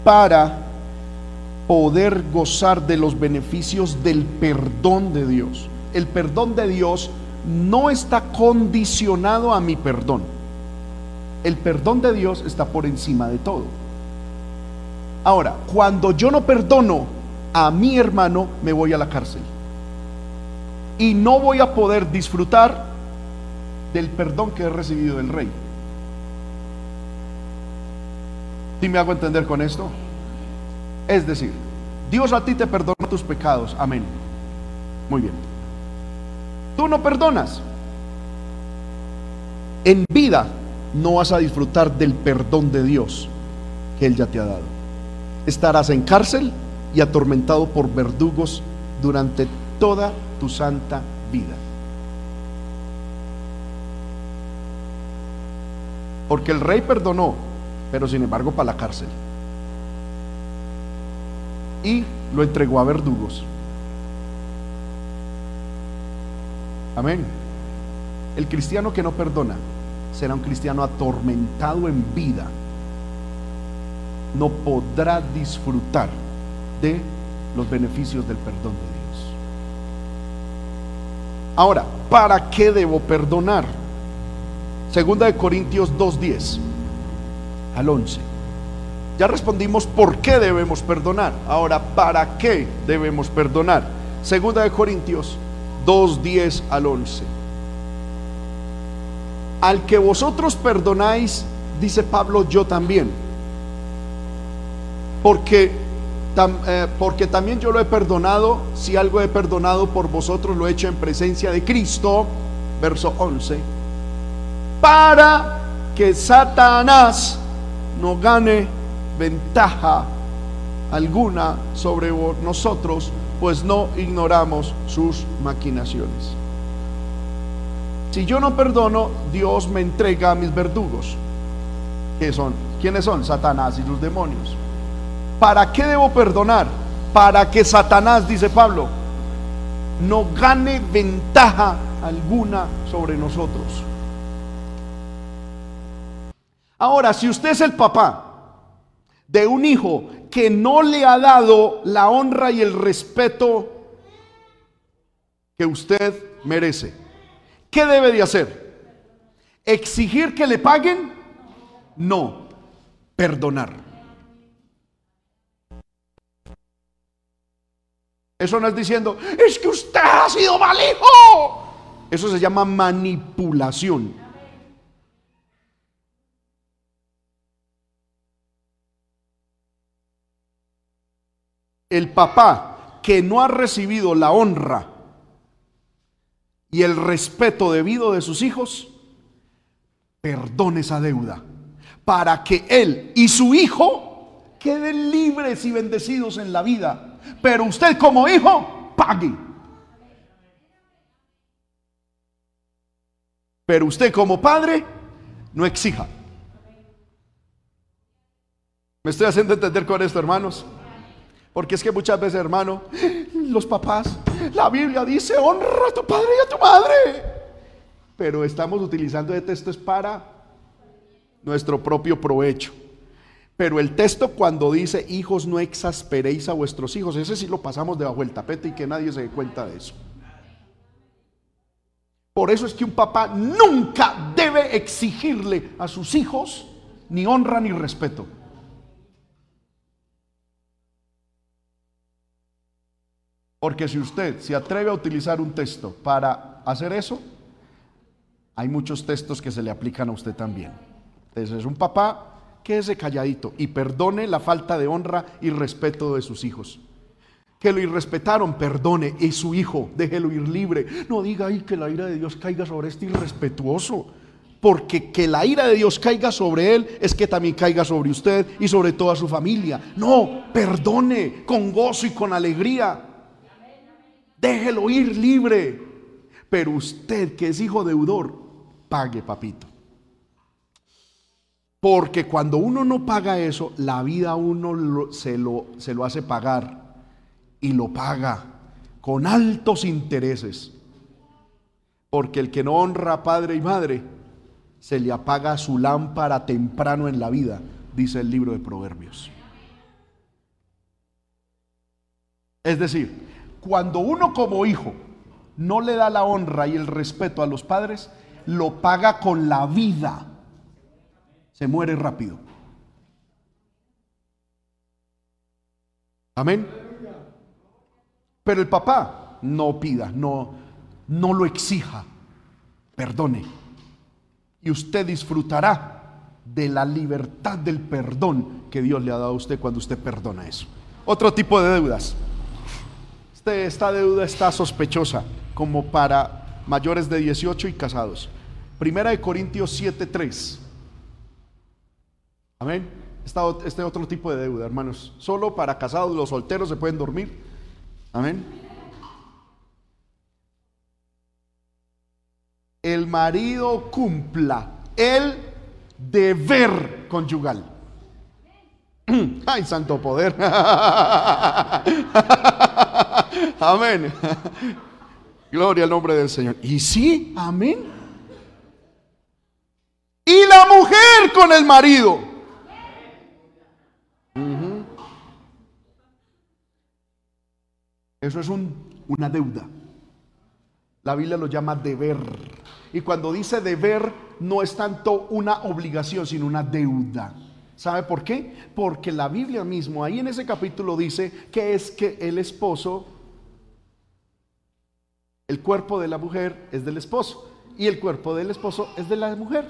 para poder gozar de los beneficios del perdón de Dios. El perdón de Dios no está condicionado a mi perdón. El perdón de Dios está por encima de todo. Ahora, cuando yo no perdono a mi hermano, me voy a la cárcel y no voy a poder disfrutar del perdón que he recibido del rey. ¿Sí me hago entender con esto? Es decir, Dios a ti te perdona tus pecados. Amén. Muy bien. Tú no perdonas. En vida no vas a disfrutar del perdón de Dios que Él ya te ha dado. Estarás en cárcel y atormentado por verdugos durante toda tu santa vida. Porque el rey perdonó, pero sin embargo para la cárcel. Y lo entregó a verdugos. Amén. El cristiano que no perdona será un cristiano atormentado en vida. No podrá disfrutar de los beneficios del perdón de Dios. Ahora, ¿para qué debo perdonar? Segunda de Corintios 2.10 al 11. Ya respondimos por qué debemos perdonar. Ahora, ¿para qué debemos perdonar? Segunda de Corintios 2.10 al 11. Al que vosotros perdonáis, dice Pablo, yo también. Porque eh, porque también yo lo he perdonado, si algo he perdonado por vosotros lo he hecho en presencia de Cristo, verso 11, para que Satanás no gane ventaja alguna sobre nosotros, pues no ignoramos sus maquinaciones. Si yo no perdono, Dios me entrega a mis verdugos. ¿Qué son? ¿Quiénes son? Satanás y sus demonios. ¿Para qué debo perdonar? Para que Satanás, dice Pablo, no gane ventaja alguna sobre nosotros. Ahora, si usted es el papá de un hijo que no le ha dado la honra y el respeto que usted merece, ¿qué debe de hacer? ¿Exigir que le paguen? No, perdonar. Eso no es diciendo, es que usted ha sido mal hijo. Eso se llama manipulación. El papá que no ha recibido la honra y el respeto debido de sus hijos, perdone esa deuda para que él y su hijo queden libres y bendecidos en la vida pero usted como hijo, pague. Pero usted como padre, no exija. ¿Me estoy haciendo entender con esto, hermanos? Porque es que muchas veces, hermano, los papás, la Biblia dice, honra a tu padre y a tu madre. Pero estamos utilizando de textos para nuestro propio provecho. Pero el texto cuando dice, hijos, no exasperéis a vuestros hijos, ese sí lo pasamos debajo del tapete y que nadie se dé cuenta de eso. Por eso es que un papá nunca debe exigirle a sus hijos ni honra ni respeto. Porque si usted se atreve a utilizar un texto para hacer eso, hay muchos textos que se le aplican a usted también. Entonces es un papá quédese calladito y perdone la falta de honra y respeto de sus hijos. Que lo irrespetaron, perdone, y su hijo, déjelo ir libre. No diga ahí que la ira de Dios caiga sobre este irrespetuoso. Porque que la ira de Dios caiga sobre él es que también caiga sobre usted y sobre toda su familia. No, perdone con gozo y con alegría. Déjelo ir libre. Pero usted que es hijo deudor, pague, papito. Porque cuando uno no paga eso, la vida uno se, lo, se lo hace pagar y lo paga con altos intereses. Porque el que no honra a padre y madre, se le apaga su lámpara temprano en la vida, dice el libro de Proverbios. Es decir, cuando uno como hijo no le da la honra y el respeto a los padres, lo paga con la vida se muere rápido. Amén. Pero el papá no pida, no, no lo exija, perdone. Y usted disfrutará de la libertad del perdón que Dios le ha dado a usted cuando usted perdona eso. Otro tipo de deudas. Esta deuda está sospechosa como para mayores de 18 y casados. Primera de Corintios 7:3. Amén. Este otro tipo de deuda, hermanos. Solo para casados, los solteros se pueden dormir. Amén. El marido cumpla el deber conyugal. Ay, santo poder. amén. Gloria al nombre del Señor. Y sí, amén. Y la mujer con el marido. Eso es una deuda. La Biblia lo llama deber. Y cuando dice deber, no es tanto una obligación, sino una deuda. ¿Sabe por qué? Porque la Biblia mismo, ahí en ese capítulo dice que es que el esposo, el cuerpo de la mujer es del esposo y el cuerpo del esposo es de la mujer.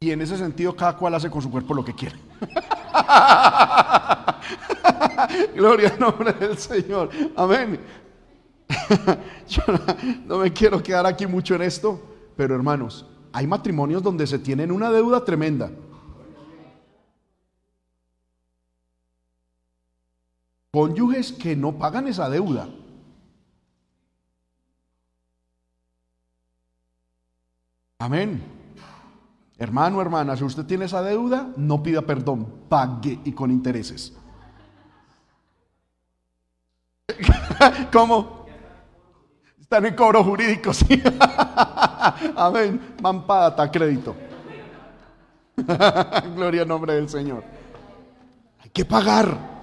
Y en ese sentido cada cual hace con su cuerpo lo que quiere. Gloria al nombre del Señor. Amén. Yo no me quiero quedar aquí mucho en esto, pero hermanos, hay matrimonios donde se tienen una deuda tremenda. Cónyuges que no pagan esa deuda. Amén. Hermano, hermana, si usted tiene esa deuda, no pida perdón, pague y con intereses. ¿Cómo? Están en cobro jurídico, sí. Amén. Mampada, crédito. Gloria al nombre del Señor. Hay que pagar.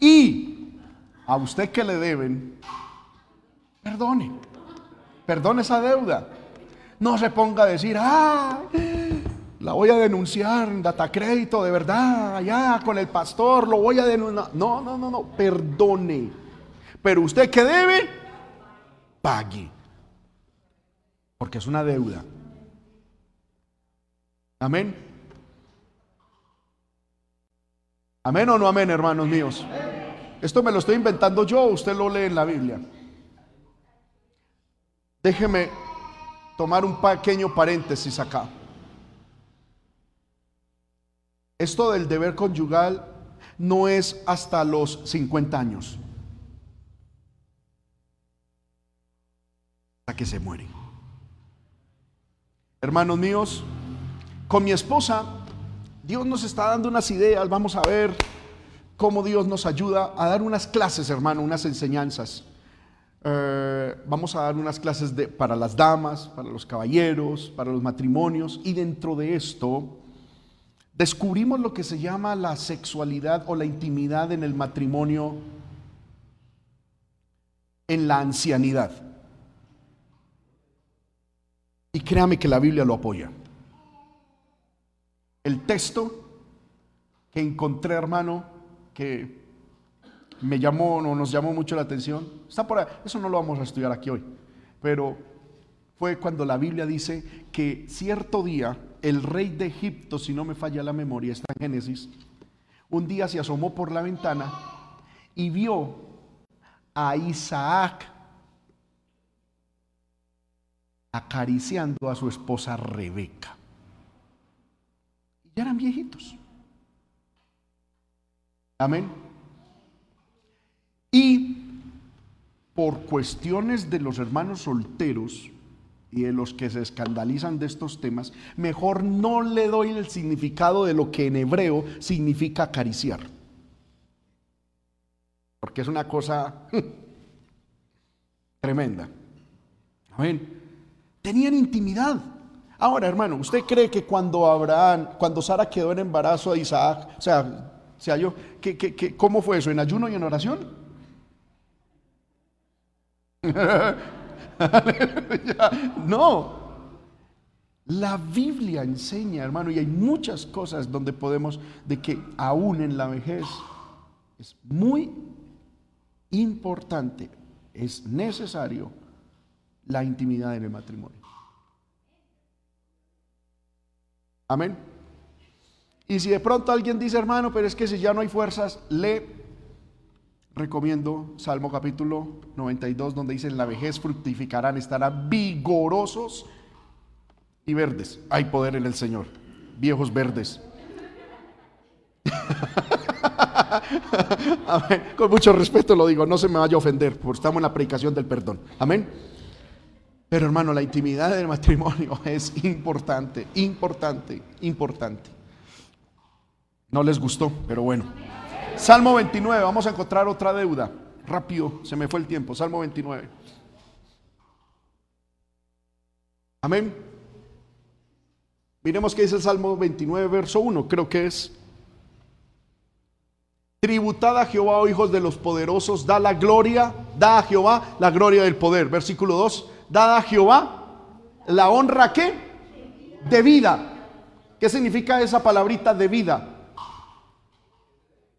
Y a usted que le deben, perdone. Perdone esa deuda. No se ponga a decir, ah, la voy a denunciar en data crédito, de verdad, allá con el pastor, lo voy a denunciar. No, no, no, no, perdone. Pero usted que debe, pague. Porque es una deuda. Amén. Amén o no amén, hermanos míos. Esto me lo estoy inventando yo, usted lo lee en la Biblia. Déjeme tomar un pequeño paréntesis acá. Esto del deber conyugal no es hasta los 50 años. Hasta que se mueren. Hermanos míos, con mi esposa, Dios nos está dando unas ideas. Vamos a ver cómo Dios nos ayuda a dar unas clases, hermano, unas enseñanzas. Eh, vamos a dar unas clases de, para las damas, para los caballeros, para los matrimonios y dentro de esto descubrimos lo que se llama la sexualidad o la intimidad en el matrimonio en la ancianidad. Y créame que la Biblia lo apoya. El texto que encontré, hermano, que me llamó, no, nos llamó mucho la atención. Está por ahí. Eso no lo vamos a estudiar aquí hoy. Pero fue cuando la Biblia dice que cierto día el rey de Egipto, si no me falla la memoria, está en Génesis, un día se asomó por la ventana y vio a Isaac acariciando a su esposa Rebeca. Ya eran viejitos. Amén. Y por cuestiones de los hermanos solteros y de los que se escandalizan de estos temas, mejor no le doy el significado de lo que en hebreo significa acariciar. Porque es una cosa tremenda. Amén. Tenían intimidad. Ahora, hermano, ¿usted cree que cuando Abraham, cuando Sara quedó en embarazo de Isaac, o sea, yo, ¿qué, cómo fue eso? ¿En ayuno y en oración? no. La Biblia enseña, hermano, y hay muchas cosas donde podemos, de que aún en la vejez es muy importante, es necesario la intimidad en el matrimonio. Amén. Y si de pronto alguien dice, hermano, pero es que si ya no hay fuerzas, le recomiendo Salmo capítulo 92, donde dice, en la vejez fructificarán, estarán vigorosos y verdes. Hay poder en el Señor. Viejos verdes. Con mucho respeto lo digo, no se me vaya a ofender, porque estamos en la predicación del perdón. Amén. Pero hermano, la intimidad del matrimonio es importante, importante, importante. No les gustó, pero bueno. Salmo 29, vamos a encontrar otra deuda. Rápido, se me fue el tiempo. Salmo 29. Amén. Miremos qué dice el Salmo 29, verso 1, creo que es. Tributad a Jehová, oh hijos de los poderosos, da la gloria, da a Jehová la gloria del poder. Versículo 2, da a Jehová la honra que de vida. ¿Qué significa esa palabrita de vida?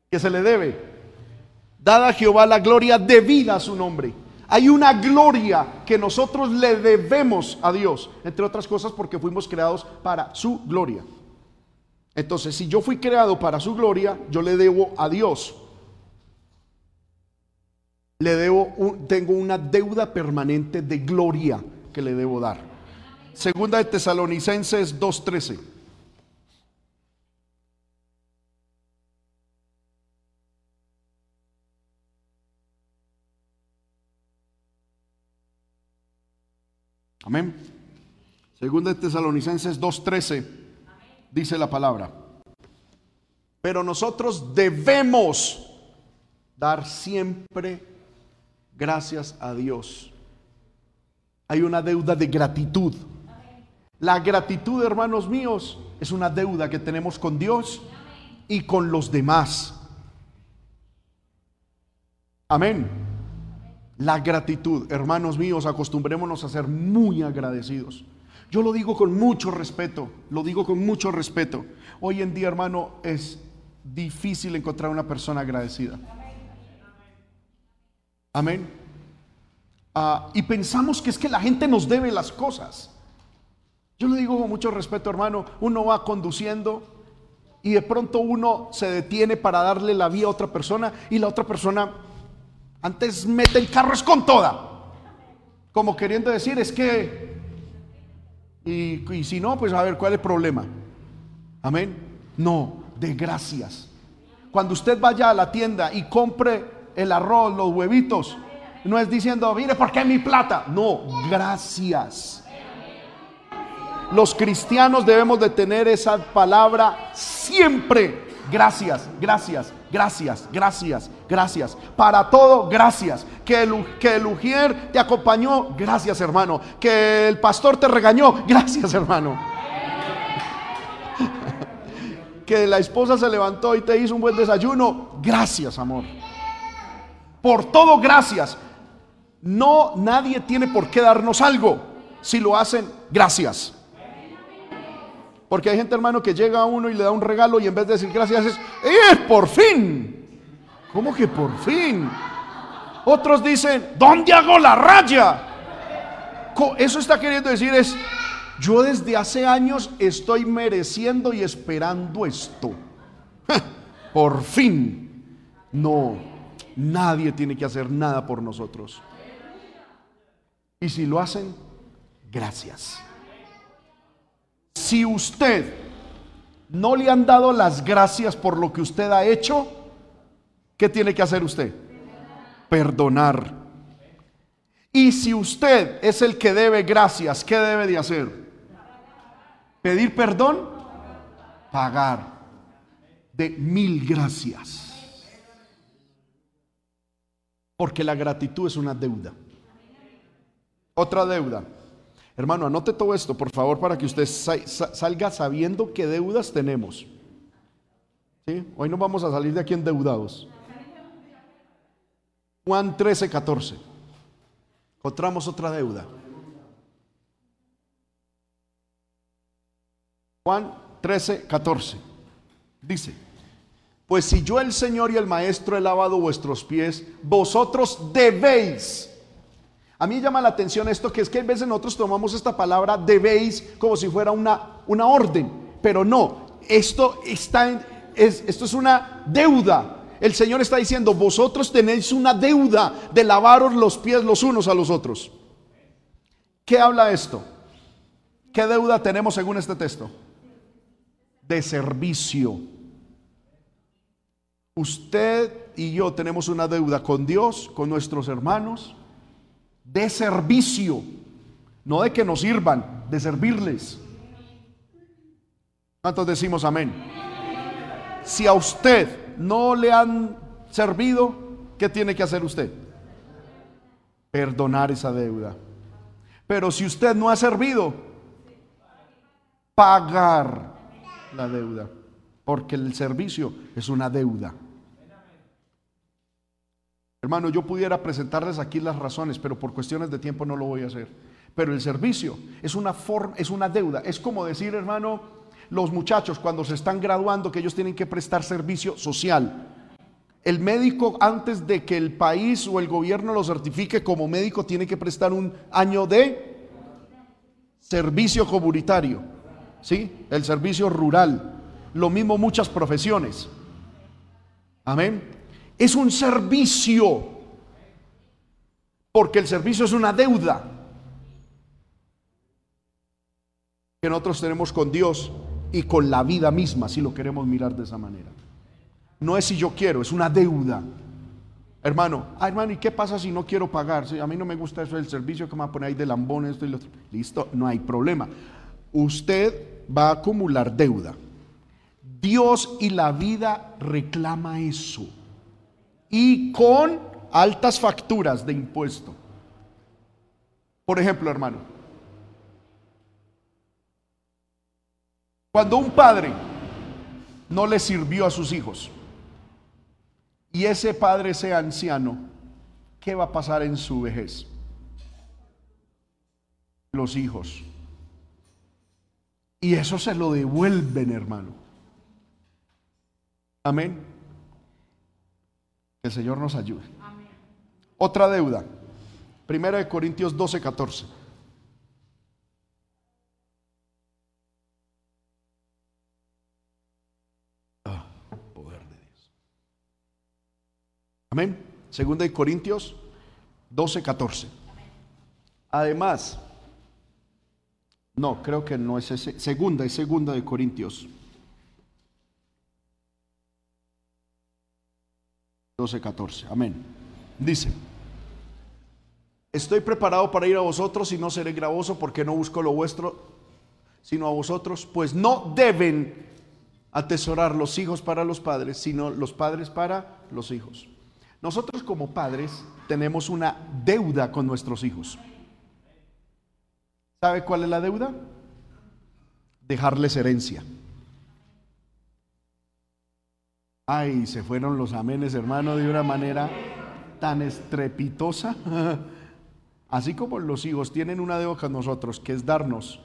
que se le debe. Dada a Jehová la gloria debida a su nombre. Hay una gloria que nosotros le debemos a Dios, entre otras cosas porque fuimos creados para su gloria. Entonces, si yo fui creado para su gloria, yo le debo a Dios. Le debo, tengo una deuda permanente de gloria que le debo dar. Segunda de Tesalonicenses 2.13. Amén. Segunda de Tesalonicenses 2.13 dice la palabra. Pero nosotros debemos dar siempre gracias a Dios. Hay una deuda de gratitud. La gratitud, hermanos míos, es una deuda que tenemos con Dios y con los demás. Amén. La gratitud, hermanos míos, acostumbrémonos a ser muy agradecidos. Yo lo digo con mucho respeto, lo digo con mucho respeto. Hoy en día, hermano, es difícil encontrar una persona agradecida. Amén. Ah, y pensamos que es que la gente nos debe las cosas. Yo le digo con mucho respeto, hermano, uno va conduciendo y de pronto uno se detiene para darle la vía a otra persona y la otra persona antes mete el carro es con toda. Como queriendo decir, es que, y, y si no, pues a ver, ¿cuál es el problema? Amén. No, de gracias. Cuando usted vaya a la tienda y compre el arroz, los huevitos, no es diciendo, mire, ¿por qué mi plata? No, gracias. Los cristianos debemos de tener esa palabra siempre. Gracias, gracias, gracias, gracias, gracias. Para todo, gracias. Que el, que el Ujier te acompañó, gracias hermano. Que el pastor te regañó, gracias hermano. que la esposa se levantó y te hizo un buen desayuno, gracias amor. Por todo, gracias. No, nadie tiene por qué darnos algo. Si lo hacen, gracias. Porque hay gente, hermano, que llega a uno y le da un regalo y en vez de decir gracias es, ¡eh, por fin! ¿Cómo que por fin? Otros dicen, ¿dónde hago la raya? Eso está queriendo decir es, yo desde hace años estoy mereciendo y esperando esto. Por fin. No, nadie tiene que hacer nada por nosotros. Y si lo hacen, gracias. Si usted no le han dado las gracias por lo que usted ha hecho, ¿qué tiene que hacer usted? Perdonar. Y si usted es el que debe gracias, ¿qué debe de hacer? Pedir perdón, pagar de mil gracias. Porque la gratitud es una deuda. Otra deuda. Hermano, anote todo esto, por favor, para que usted salga sabiendo qué deudas tenemos. ¿Sí? Hoy no vamos a salir de aquí endeudados. Juan 13, 14. Encontramos otra deuda. Juan 13, 14. Dice, pues si yo el Señor y el Maestro he lavado vuestros pies, vosotros debéis a mí llama la atención esto, que es que a veces nosotros tomamos esta palabra debéis como si fuera una, una orden, pero no, esto, está es, esto es una deuda. El Señor está diciendo, vosotros tenéis una deuda de lavaros los pies los unos a los otros. ¿Qué habla esto? ¿Qué deuda tenemos según este texto? De servicio. Usted y yo tenemos una deuda con Dios, con nuestros hermanos, de servicio, no de que nos sirvan, de servirles. ¿Cuántos decimos amén? Si a usted no le han servido, ¿qué tiene que hacer usted? Perdonar esa deuda. Pero si usted no ha servido, pagar la deuda. Porque el servicio es una deuda. Hermano, yo pudiera presentarles aquí las razones, pero por cuestiones de tiempo no lo voy a hacer. Pero el servicio es una forma, es una deuda. Es como decir, hermano, los muchachos cuando se están graduando que ellos tienen que prestar servicio social. El médico antes de que el país o el gobierno lo certifique como médico tiene que prestar un año de servicio comunitario, ¿sí? El servicio rural. Lo mismo muchas profesiones. Amén. Es un servicio. Porque el servicio es una deuda que nosotros tenemos con Dios y con la vida misma, si lo queremos mirar de esa manera. No es si yo quiero, es una deuda. Hermano, ah, hermano, ¿y qué pasa si no quiero pagar? Si a mí no me gusta eso del servicio que me va a poner ahí de lambón, esto y lo otro. Listo, no hay problema. Usted va a acumular deuda. Dios y la vida reclama eso. Y con altas facturas de impuesto. Por ejemplo, hermano, cuando un padre no le sirvió a sus hijos, y ese padre sea anciano, ¿qué va a pasar en su vejez? Los hijos. Y eso se lo devuelven, hermano. Amén. Que el Señor nos ayude. Otra deuda. Primera de Corintios 12, 14. Amén. Segunda de Corintios 12, 14. Además, no, creo que no es ese. Segunda es segunda de Corintios 12, 14. Amén. Dice, estoy preparado para ir a vosotros y no seré gravoso porque no busco lo vuestro, sino a vosotros, pues no deben atesorar los hijos para los padres, sino los padres para los hijos. Nosotros como padres tenemos una deuda con nuestros hijos. ¿Sabe cuál es la deuda? Dejarles herencia. Ay, se fueron los amenes, hermano, de una manera tan estrepitosa. Así como los hijos tienen una deuda con nosotros, que es darnos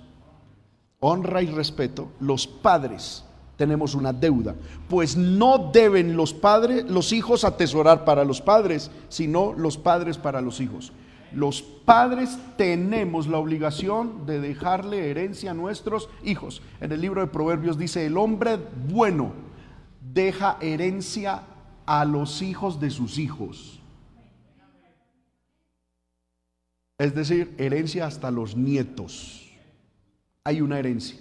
honra y respeto, los padres tenemos una deuda, pues no deben los padres, los hijos atesorar para los padres, sino los padres para los hijos. Los padres tenemos la obligación de dejarle herencia a nuestros hijos. En el libro de Proverbios dice, el hombre bueno deja herencia a los hijos de sus hijos. Es decir, herencia hasta los nietos. Hay una herencia.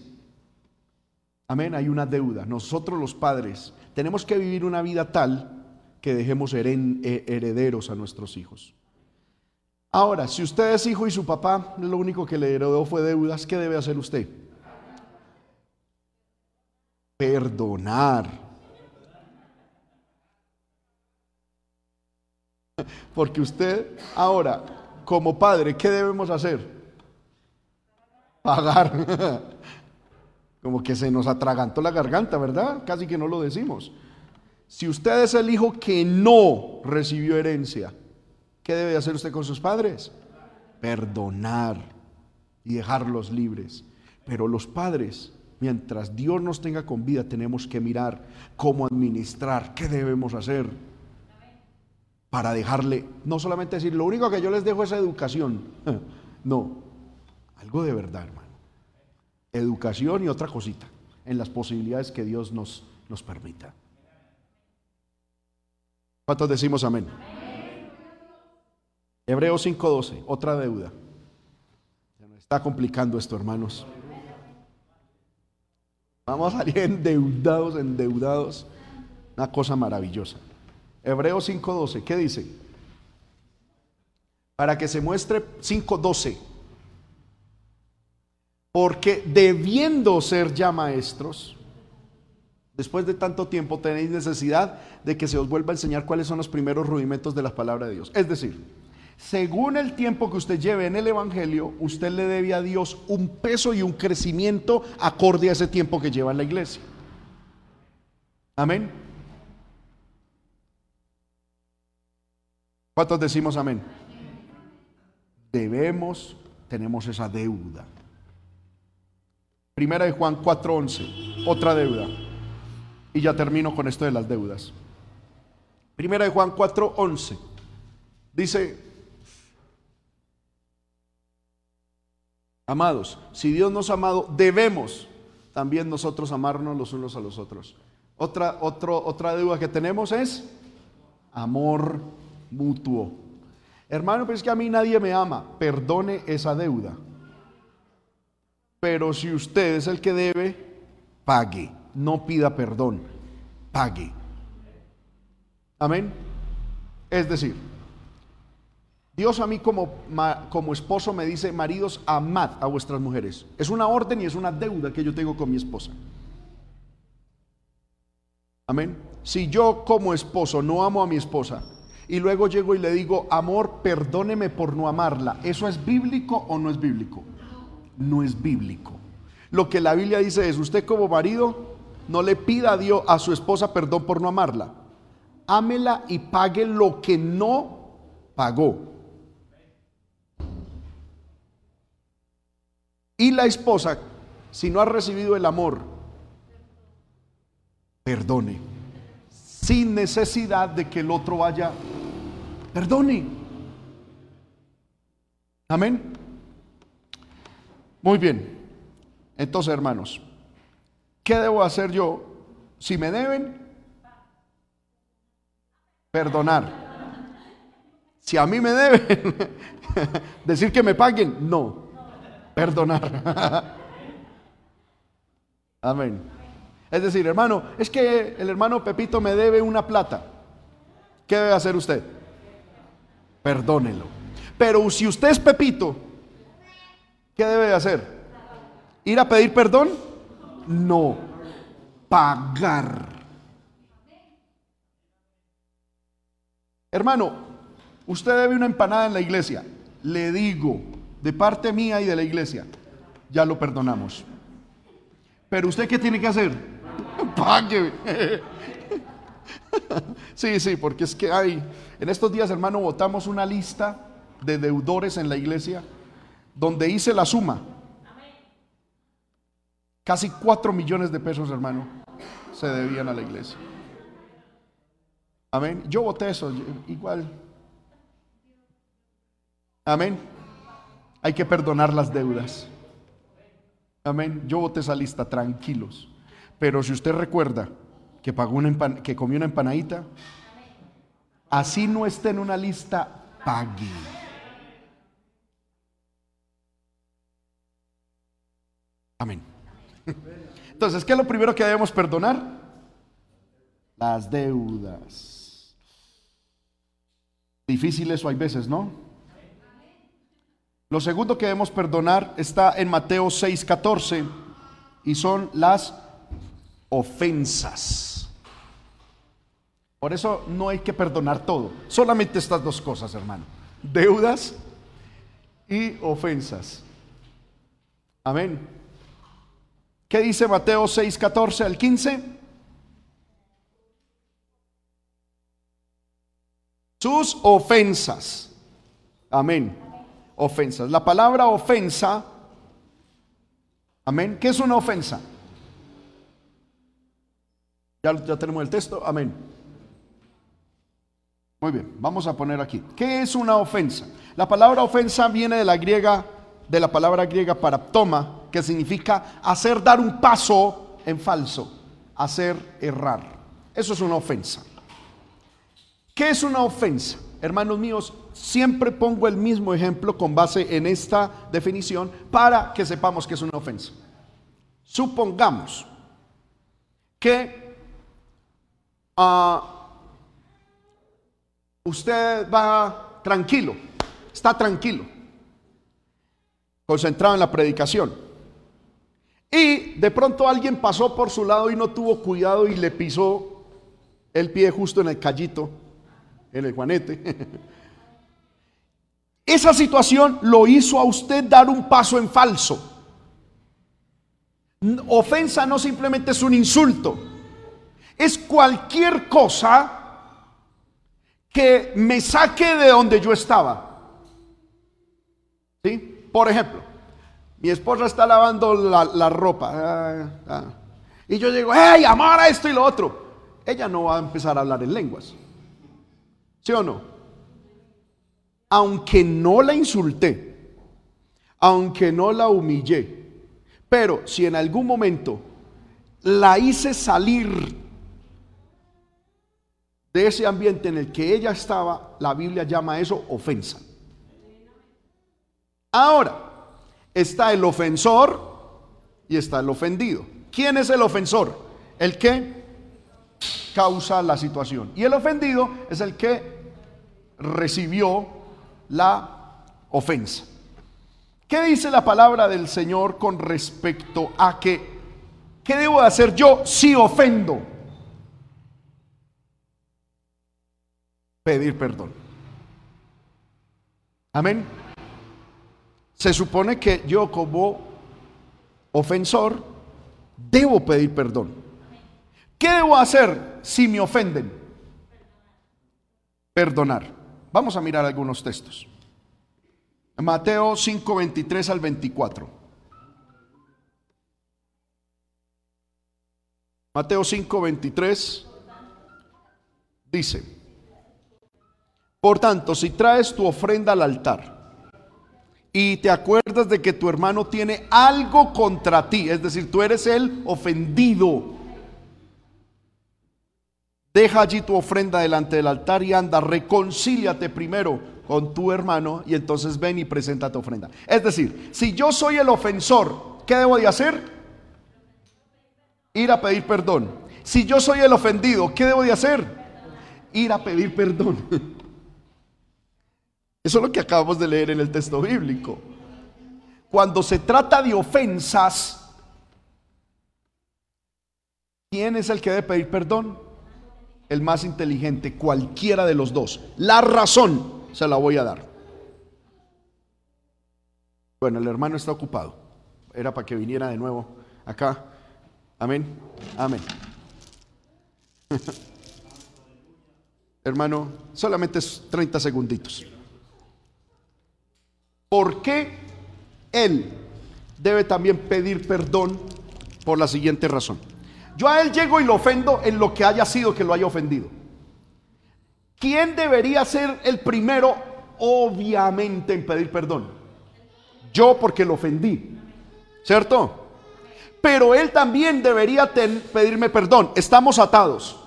Amén, hay una deuda. Nosotros los padres tenemos que vivir una vida tal que dejemos eh, herederos a nuestros hijos. Ahora, si usted es hijo y su papá lo único que le heredó fue deudas, ¿qué debe hacer usted? Perdonar. Porque usted, ahora, como padre, ¿qué debemos hacer? Pagar. Como que se nos atragantó la garganta, ¿verdad? Casi que no lo decimos. Si usted es el hijo que no recibió herencia, ¿qué debe hacer usted con sus padres? Perdonar y dejarlos libres. Pero los padres, mientras Dios nos tenga con vida, tenemos que mirar cómo administrar, qué debemos hacer para dejarle, no solamente decir, lo único que yo les dejo es educación. No, algo de verdad, hermano educación y otra cosita, en las posibilidades que Dios nos, nos permita. ¿Cuántos decimos amén? Hebreos 5:12, otra deuda. Se nos está complicando esto, hermanos. Vamos a salir endeudados, endeudados. Una cosa maravillosa. Hebreos 5:12, ¿qué dice? Para que se muestre 5:12 porque debiendo ser ya maestros, después de tanto tiempo tenéis necesidad de que se os vuelva a enseñar cuáles son los primeros rudimentos de la palabra de Dios. Es decir, según el tiempo que usted lleve en el Evangelio, usted le debe a Dios un peso y un crecimiento acorde a ese tiempo que lleva en la iglesia. Amén. ¿Cuántos decimos amén? Debemos, tenemos esa deuda. Primera de Juan 4:11, otra deuda. Y ya termino con esto de las deudas. Primera de Juan 4:11. Dice, amados, si Dios nos ha amado, debemos también nosotros amarnos los unos a los otros. Otra, otra deuda que tenemos es amor mutuo. Hermano, pues es que a mí nadie me ama. Perdone esa deuda. Pero si usted es el que debe, pague. No pida perdón. Pague. Amén. Es decir, Dios a mí como, como esposo me dice, maridos, amad a vuestras mujeres. Es una orden y es una deuda que yo tengo con mi esposa. Amén. Si yo como esposo no amo a mi esposa y luego llego y le digo, amor, perdóneme por no amarla, ¿eso es bíblico o no es bíblico? No es bíblico. Lo que la Biblia dice es, usted como marido no le pida a Dios, a su esposa perdón por no amarla. Ámela y pague lo que no pagó. Y la esposa, si no ha recibido el amor perdone, sin necesidad de que el otro vaya, perdone. Amén. Muy bien. Entonces, hermanos, ¿qué debo hacer yo? Si me deben, perdonar. Si a mí me deben, decir que me paguen, no, perdonar. Amén. Es decir, hermano, es que el hermano Pepito me debe una plata. ¿Qué debe hacer usted? Perdónelo. Pero si usted es Pepito, ¿qué debe hacer? ¿Ir a pedir perdón? No, pagar. Hermano, usted debe una empanada en la iglesia. Le digo, de parte mía y de la iglesia, ya lo perdonamos. Pero usted qué tiene que hacer? Sí, sí, porque es que hay, en estos días, hermano, votamos una lista de deudores en la iglesia donde hice la suma. Casi cuatro millones de pesos, hermano, se debían a la iglesia. Amén. Yo voté eso, igual. Amén. Hay que perdonar las deudas. Amén. Yo voté esa lista, tranquilos. Pero si usted recuerda que pagó una que comió una empanadita, así no esté en una lista, pague. Amén. Entonces, ¿qué es lo primero que debemos perdonar? Las deudas. Difícil eso hay veces, ¿no? Lo segundo que debemos perdonar está en Mateo 6:14 y son las ofensas. Por eso no hay que perdonar todo. Solamente estas dos cosas, hermano. Deudas y ofensas. Amén. ¿Qué dice Mateo 6, 14 al 15? Sus ofensas. Amén. Ofensas. La palabra ofensa. Amén. ¿Qué es una ofensa? Ya, tenemos el texto. Amén. Muy bien, vamos a poner aquí. ¿Qué es una ofensa? La palabra ofensa viene de la griega, de la palabra griega para toma, que significa hacer dar un paso en falso, hacer errar. Eso es una ofensa. ¿Qué es una ofensa? Hermanos míos, siempre pongo el mismo ejemplo con base en esta definición para que sepamos que es una ofensa. Supongamos que Ah, usted va tranquilo, está tranquilo, concentrado en la predicación. Y de pronto alguien pasó por su lado y no tuvo cuidado y le pisó el pie justo en el callito, en el juanete. Esa situación lo hizo a usted dar un paso en falso. Ofensa no simplemente es un insulto es cualquier cosa que me saque de donde yo estaba. ¿Sí? Por ejemplo, mi esposa está lavando la, ropa. Ah, ah. y yo digo, ¡hey, amar a esto y lo otro! Ella no va a empezar a hablar en lenguas. ¿Sí o no? Aunque no la insulté, aunque no la humillé, Pero si en algún momento la hice salir de ese ambiente en el que ella estaba, la Biblia llama eso ofensa. Ahora, está el ofensor y está el ofendido. ¿Quién es el ofensor? El que causa la situación. Y el ofendido es el que recibió la ofensa. ¿Qué dice la palabra del Señor con respecto a que, ¿qué debo hacer yo si ofendo? Pedir perdón. Amén. Se supone que yo como ofensor debo pedir perdón. ¿Qué debo hacer si me ofenden? Perdonar. Vamos a mirar algunos textos. Mateo 5, 23 al 24. Mateo 5, 23 dice, por tanto, si traes tu ofrenda al altar y te acuerdas de que tu hermano tiene algo contra ti, es decir, tú eres el ofendido, deja allí tu ofrenda delante del altar y anda, reconcíliate primero con tu hermano y entonces ven y presenta tu ofrenda. Es decir, si yo soy el ofensor, ¿qué debo de hacer? Ir a pedir perdón. Si yo soy el ofendido, ¿qué debo de hacer? Ir a pedir perdón. Eso es lo que acabamos de leer en el texto bíblico. Cuando se trata de ofensas, ¿quién es el que debe pedir perdón? El más inteligente, cualquiera de los dos. La razón se la voy a dar. Bueno, el hermano está ocupado. Era para que viniera de nuevo acá. Amén. Amén. hermano, solamente es 30 segunditos. ¿Por qué él debe también pedir perdón? Por la siguiente razón. Yo a él llego y lo ofendo en lo que haya sido que lo haya ofendido. ¿Quién debería ser el primero, obviamente, en pedir perdón? Yo porque lo ofendí, ¿cierto? Pero él también debería pedirme perdón. Estamos atados.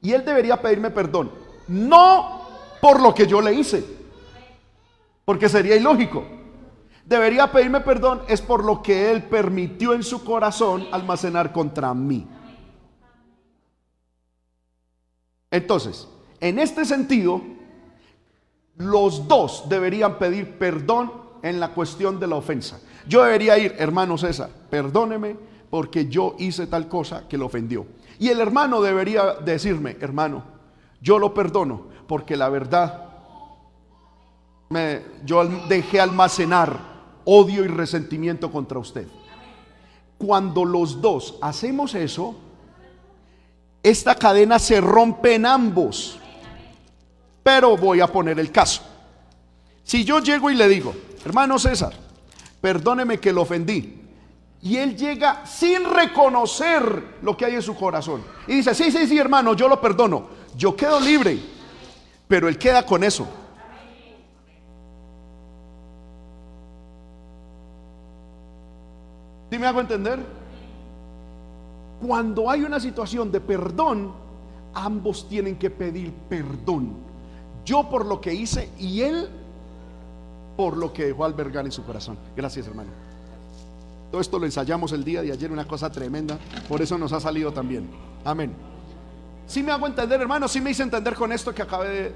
Y él debería pedirme perdón. No por lo que yo le hice, porque sería ilógico. Debería pedirme perdón es por lo que él permitió en su corazón almacenar contra mí. Entonces, en este sentido, los dos deberían pedir perdón en la cuestión de la ofensa. Yo debería ir, hermano César, perdóneme porque yo hice tal cosa que lo ofendió. Y el hermano debería decirme, hermano, yo lo perdono porque la verdad, yo dejé almacenar odio y resentimiento contra usted. Cuando los dos hacemos eso, esta cadena se rompe en ambos. Pero voy a poner el caso. Si yo llego y le digo, hermano César, perdóneme que lo ofendí. Y él llega sin reconocer lo que hay en su corazón. Y dice, sí, sí, sí, hermano, yo lo perdono. Yo quedo libre. Pero él queda con eso. ¿Sí me hago entender? Cuando hay una situación de perdón, ambos tienen que pedir perdón. Yo por lo que hice y él por lo que dejó albergar en su corazón. Gracias, hermano. Todo esto lo ensayamos el día de ayer, una cosa tremenda. Por eso nos ha salido también. Amén. Si me hago entender, hermano, si me hice entender con esto que acabé de.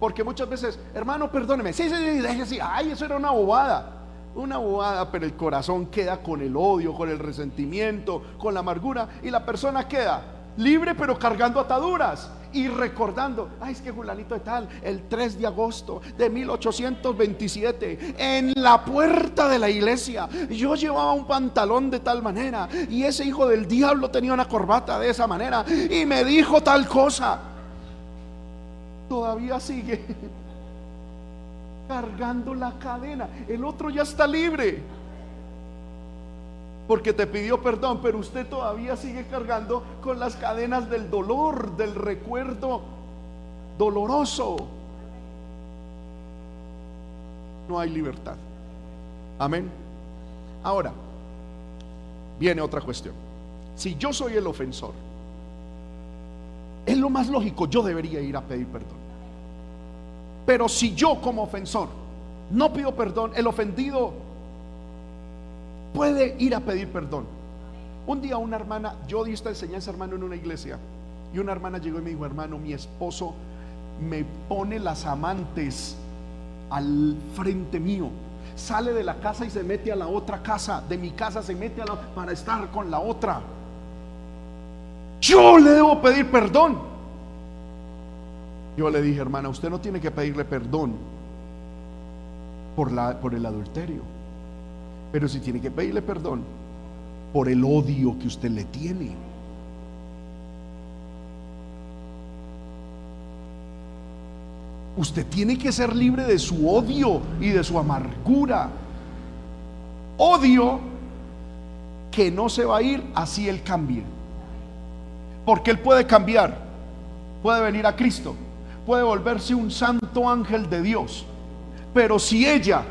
Porque muchas veces, hermano, perdóneme. Sí, sí, sí, déjese. Ay, eso era una bobada. Una bobada, pero el corazón queda con el odio, con el resentimiento, con la amargura. Y la persona queda libre, pero cargando ataduras y recordando, ay, es que Julanito de tal, el 3 de agosto de 1827, en la puerta de la iglesia, yo llevaba un pantalón de tal manera y ese hijo del diablo tenía una corbata de esa manera y me dijo tal cosa. Todavía sigue cargando la cadena, el otro ya está libre porque te pidió perdón, pero usted todavía sigue cargando con las cadenas del dolor, del recuerdo doloroso. No hay libertad. Amén. Ahora, viene otra cuestión. Si yo soy el ofensor, es lo más lógico, yo debería ir a pedir perdón. Pero si yo como ofensor no pido perdón, el ofendido puede ir a pedir perdón. Un día una hermana, yo di esta enseñanza hermano en una iglesia y una hermana llegó y me dijo, hermano, mi esposo me pone las amantes al frente mío. Sale de la casa y se mete a la otra casa. De mi casa se mete a la, para estar con la otra. Yo le debo pedir perdón. Yo le dije, hermana, usted no tiene que pedirle perdón por, el adulterio. Pero si tiene que pedirle perdón por el odio que usted le tiene. Usted tiene que ser libre de su odio y de su amargura. Odio que no se va a ir así él cambie. Porque él puede cambiar, puede venir a Cristo, puede volverse un santo ángel de Dios. Pero si ella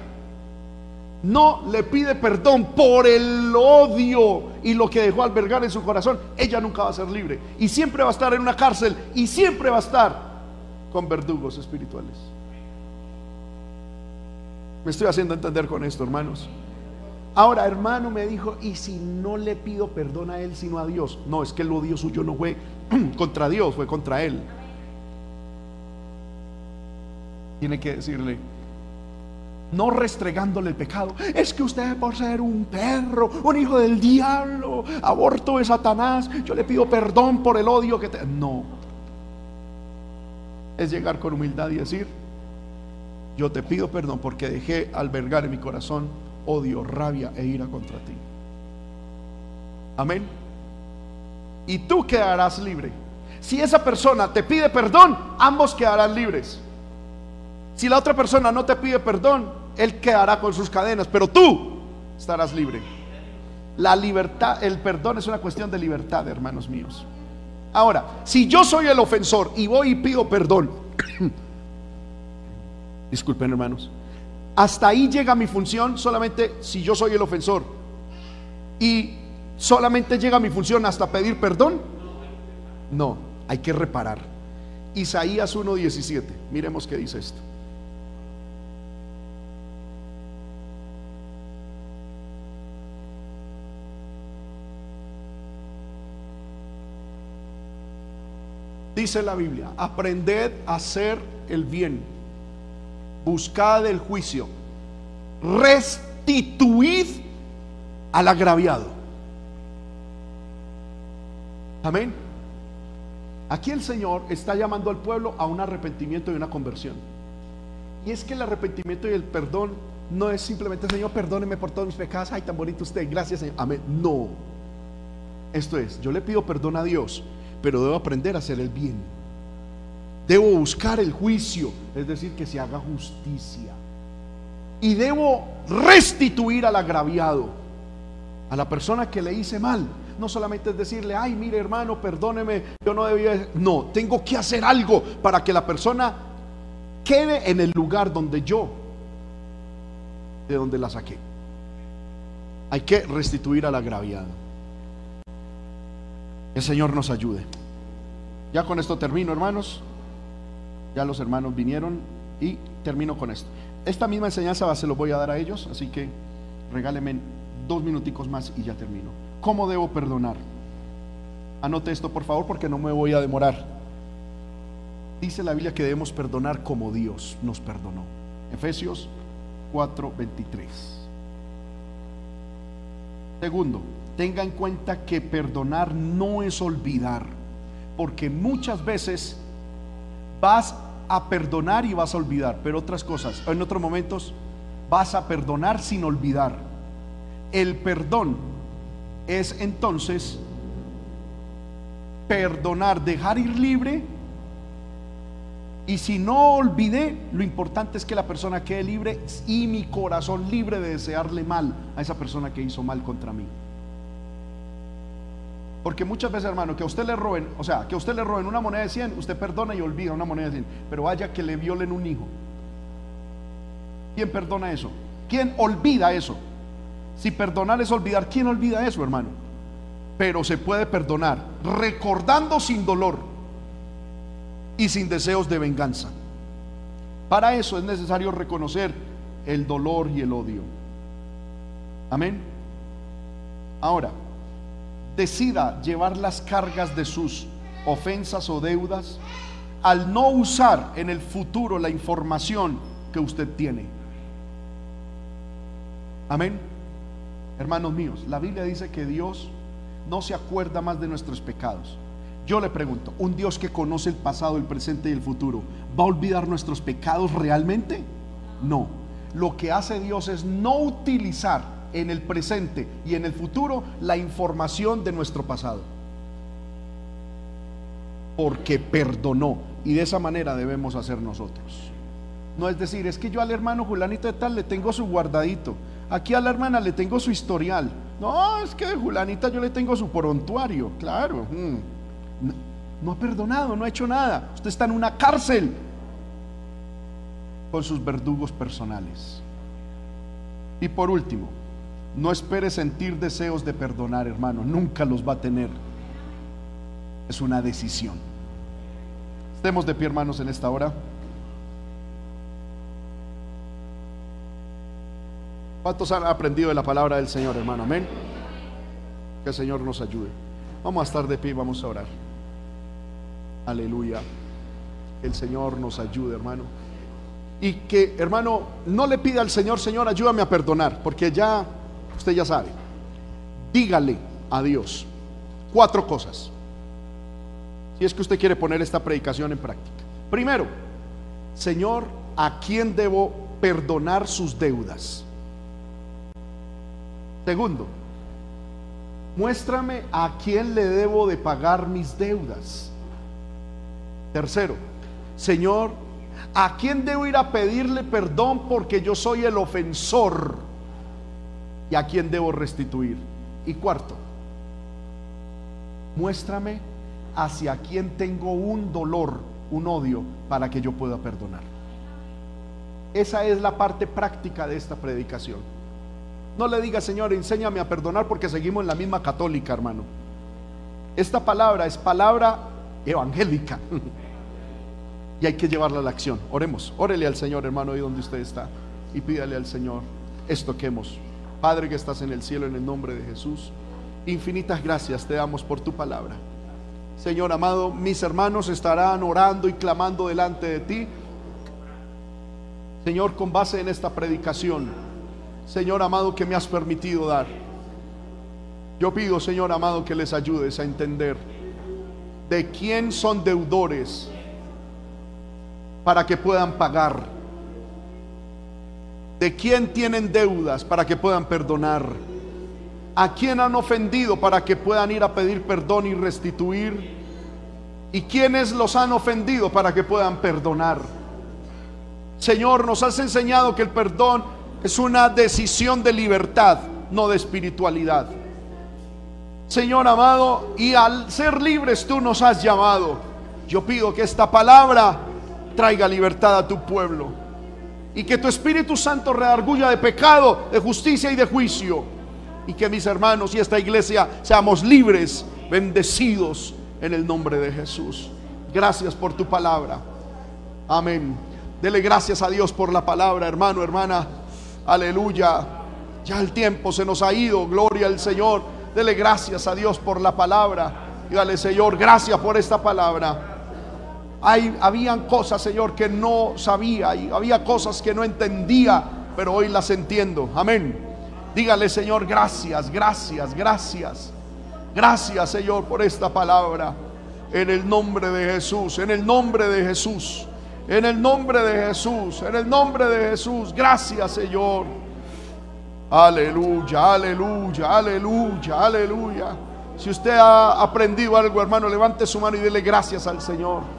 no le pide perdón por el odio y lo que dejó albergar en su corazón, ella nunca va a ser libre. Y siempre va a estar en una cárcel y siempre va a estar con verdugos espirituales. Me estoy haciendo entender con esto, hermanos. Ahora, hermano me dijo, ¿y si no le pido perdón a él sino a Dios? No, es que el odio suyo no fue contra Dios, fue contra él. Tiene que decirle, no restregándole el pecado. Es que usted por ser un perro, un hijo del diablo, aborto de Satanás, yo le pido perdón por el odio que te... No. Es llegar con humildad y decir, yo te pido perdón porque dejé albergar en mi corazón odio, rabia e ira contra ti. Amén. Y tú quedarás libre. Si esa persona te pide perdón, ambos quedarán libres. Si la otra persona no te pide perdón, él quedará con sus cadenas, pero tú estarás libre. La libertad, el perdón es una cuestión de libertad, hermanos míos. Ahora, si yo soy el ofensor y voy y pido perdón, disculpen hermanos, hasta ahí llega mi función solamente si yo soy el ofensor. Y solamente llega mi función hasta pedir perdón. No, hay que reparar. Isaías 1.17, miremos qué dice esto. Dice la Biblia, aprended a hacer el bien, buscad el juicio, restituid al agraviado. Amén. Aquí el Señor está llamando al pueblo a un arrepentimiento y una conversión. Y es que el arrepentimiento y el perdón no es simplemente, Señor, perdóneme por todos mis pecados. Ay, tan bonito usted. Gracias, Señor. Amén. No. Esto es, yo le pido perdón a Dios pero debo aprender a hacer el bien. Debo buscar el juicio, es decir, que se haga justicia. Y debo restituir al agraviado, a la persona que le hice mal. No solamente es decirle, ay, mire hermano, perdóneme, yo no debía... No, tengo que hacer algo para que la persona quede en el lugar donde yo, de donde la saqué. Hay que restituir al agraviado. El Señor nos ayude. Ya con esto termino, hermanos. Ya los hermanos vinieron y termino con esto. Esta misma enseñanza se lo voy a dar a ellos, así que regálenme dos minuticos más y ya termino. ¿Cómo debo perdonar? Anote esto, por favor, porque no me voy a demorar. Dice la Biblia que debemos perdonar como Dios nos perdonó. Efesios 4:23. Segundo, tenga en cuenta que perdonar no es olvidar, porque muchas veces vas a perdonar y vas a olvidar, pero otras cosas, en otros momentos vas a perdonar sin olvidar. El perdón es entonces perdonar, dejar ir libre y si no olvidé, lo importante es que la persona quede libre y mi corazón libre de desearle mal a esa persona que hizo mal contra mí. Porque muchas veces, hermano, que a usted le roben, o sea, que a usted le roben una moneda de 100, usted perdona y olvida una moneda de 100. Pero vaya que le violen un hijo. ¿Quién perdona eso? ¿Quién olvida eso? Si perdonar es olvidar, ¿quién olvida eso, hermano? Pero se puede perdonar recordando sin dolor y sin deseos de venganza. Para eso es necesario reconocer el dolor y el odio. Amén. Ahora, decida llevar las cargas de sus ofensas o deudas al no usar en el futuro la información que usted tiene. Amén. Hermanos míos, la Biblia dice que Dios no se acuerda más de nuestros pecados. Yo le pregunto, ¿un Dios que conoce el pasado, el presente y el futuro, va a olvidar nuestros pecados realmente? No. Lo que hace Dios es no utilizar en el presente y en el futuro la información de nuestro pasado. Porque perdonó. Y de esa manera debemos hacer nosotros. No es decir, es que yo al hermano Julanito de tal le tengo su guardadito. Aquí a la hermana le tengo su historial. No, es que Julanita yo le tengo su prontuario. Claro. Mm. No, ha perdonado, no ha hecho nada. Usted está en una cárcel con sus verdugos personales. Y por último, no espere sentir deseos de perdonar, hermano. Nunca los va a tener. Es una decisión. Estemos de pie, hermanos, en esta hora. ¿Cuántos han aprendido de la palabra del Señor, hermano? Amén. Que el Señor nos ayude. Vamos a estar de pie y vamos a orar. Aleluya. El Señor nos ayude, hermano. Y que, hermano, no le pida al Señor, Señor, ayúdame a perdonar, porque ya, usted ya sabe. Dígale a Dios cuatro cosas. Si es que usted quiere poner esta predicación en práctica. Primero, Señor, ¿a quién debo perdonar sus deudas? Segundo, muéstrame a quién le debo de pagar mis deudas. Tercero, Señor, ¿a quién debo ir a pedirle perdón porque yo soy el ofensor? ¿Y a quién debo restituir? Y cuarto, muéstrame hacia quién tengo un dolor, un odio, para que yo pueda perdonar. Esa es la parte práctica de esta predicación. No le diga, Señor, enséñame a perdonar porque seguimos en la misma católica, hermano. Esta palabra es palabra evangélica. y hay que llevarla a la acción. Oremos, órele al Señor, hermano, ahí donde usted está. Y pídale al Señor esto que hemos. Padre que estás en el cielo, en el nombre de Jesús. Infinitas gracias te damos por tu palabra. Señor amado, mis hermanos estarán orando y clamando delante de ti. Señor, con base en esta predicación Señor amado, que me has permitido dar. Yo pido, Señor amado, que les ayudes a entender de quién son deudores para que puedan pagar. De quién tienen deudas para que puedan perdonar. A quién han ofendido para que puedan ir a pedir perdón y restituir. Y quiénes los han ofendido para que puedan perdonar. Señor, nos has enseñado que el perdón es una decisión de libertad, no de espiritualidad. Señor amado, y al ser libres tú nos has llamado. Yo pido que esta palabra traiga libertad a tu pueblo y que tu Espíritu Santo redarguya de pecado, de justicia y de juicio. Y que mis hermanos y esta iglesia seamos libres, bendecidos en el nombre de Jesús. Gracias por tu palabra. Amén. Dele gracias a Dios por la palabra, hermano, hermana. Aleluya. Ya el tiempo se nos ha ido. Gloria al Señor. Dele gracias a Dios por la palabra. Dígale, Señor, gracias por esta palabra. Hay, habían cosas, Señor, que no sabía y había cosas que no entendía, pero hoy las entiendo. Amén. Dígale, Señor, gracias, gracias, gracias. Gracias, Señor, por esta palabra. En el nombre de Jesús, en el nombre de Jesús. En el nombre de Jesús, en el nombre de Jesús. Gracias, Señor. Aleluya, aleluya, aleluya, aleluya. Si usted ha aprendido algo, hermano, levante su mano y dele gracias al Señor.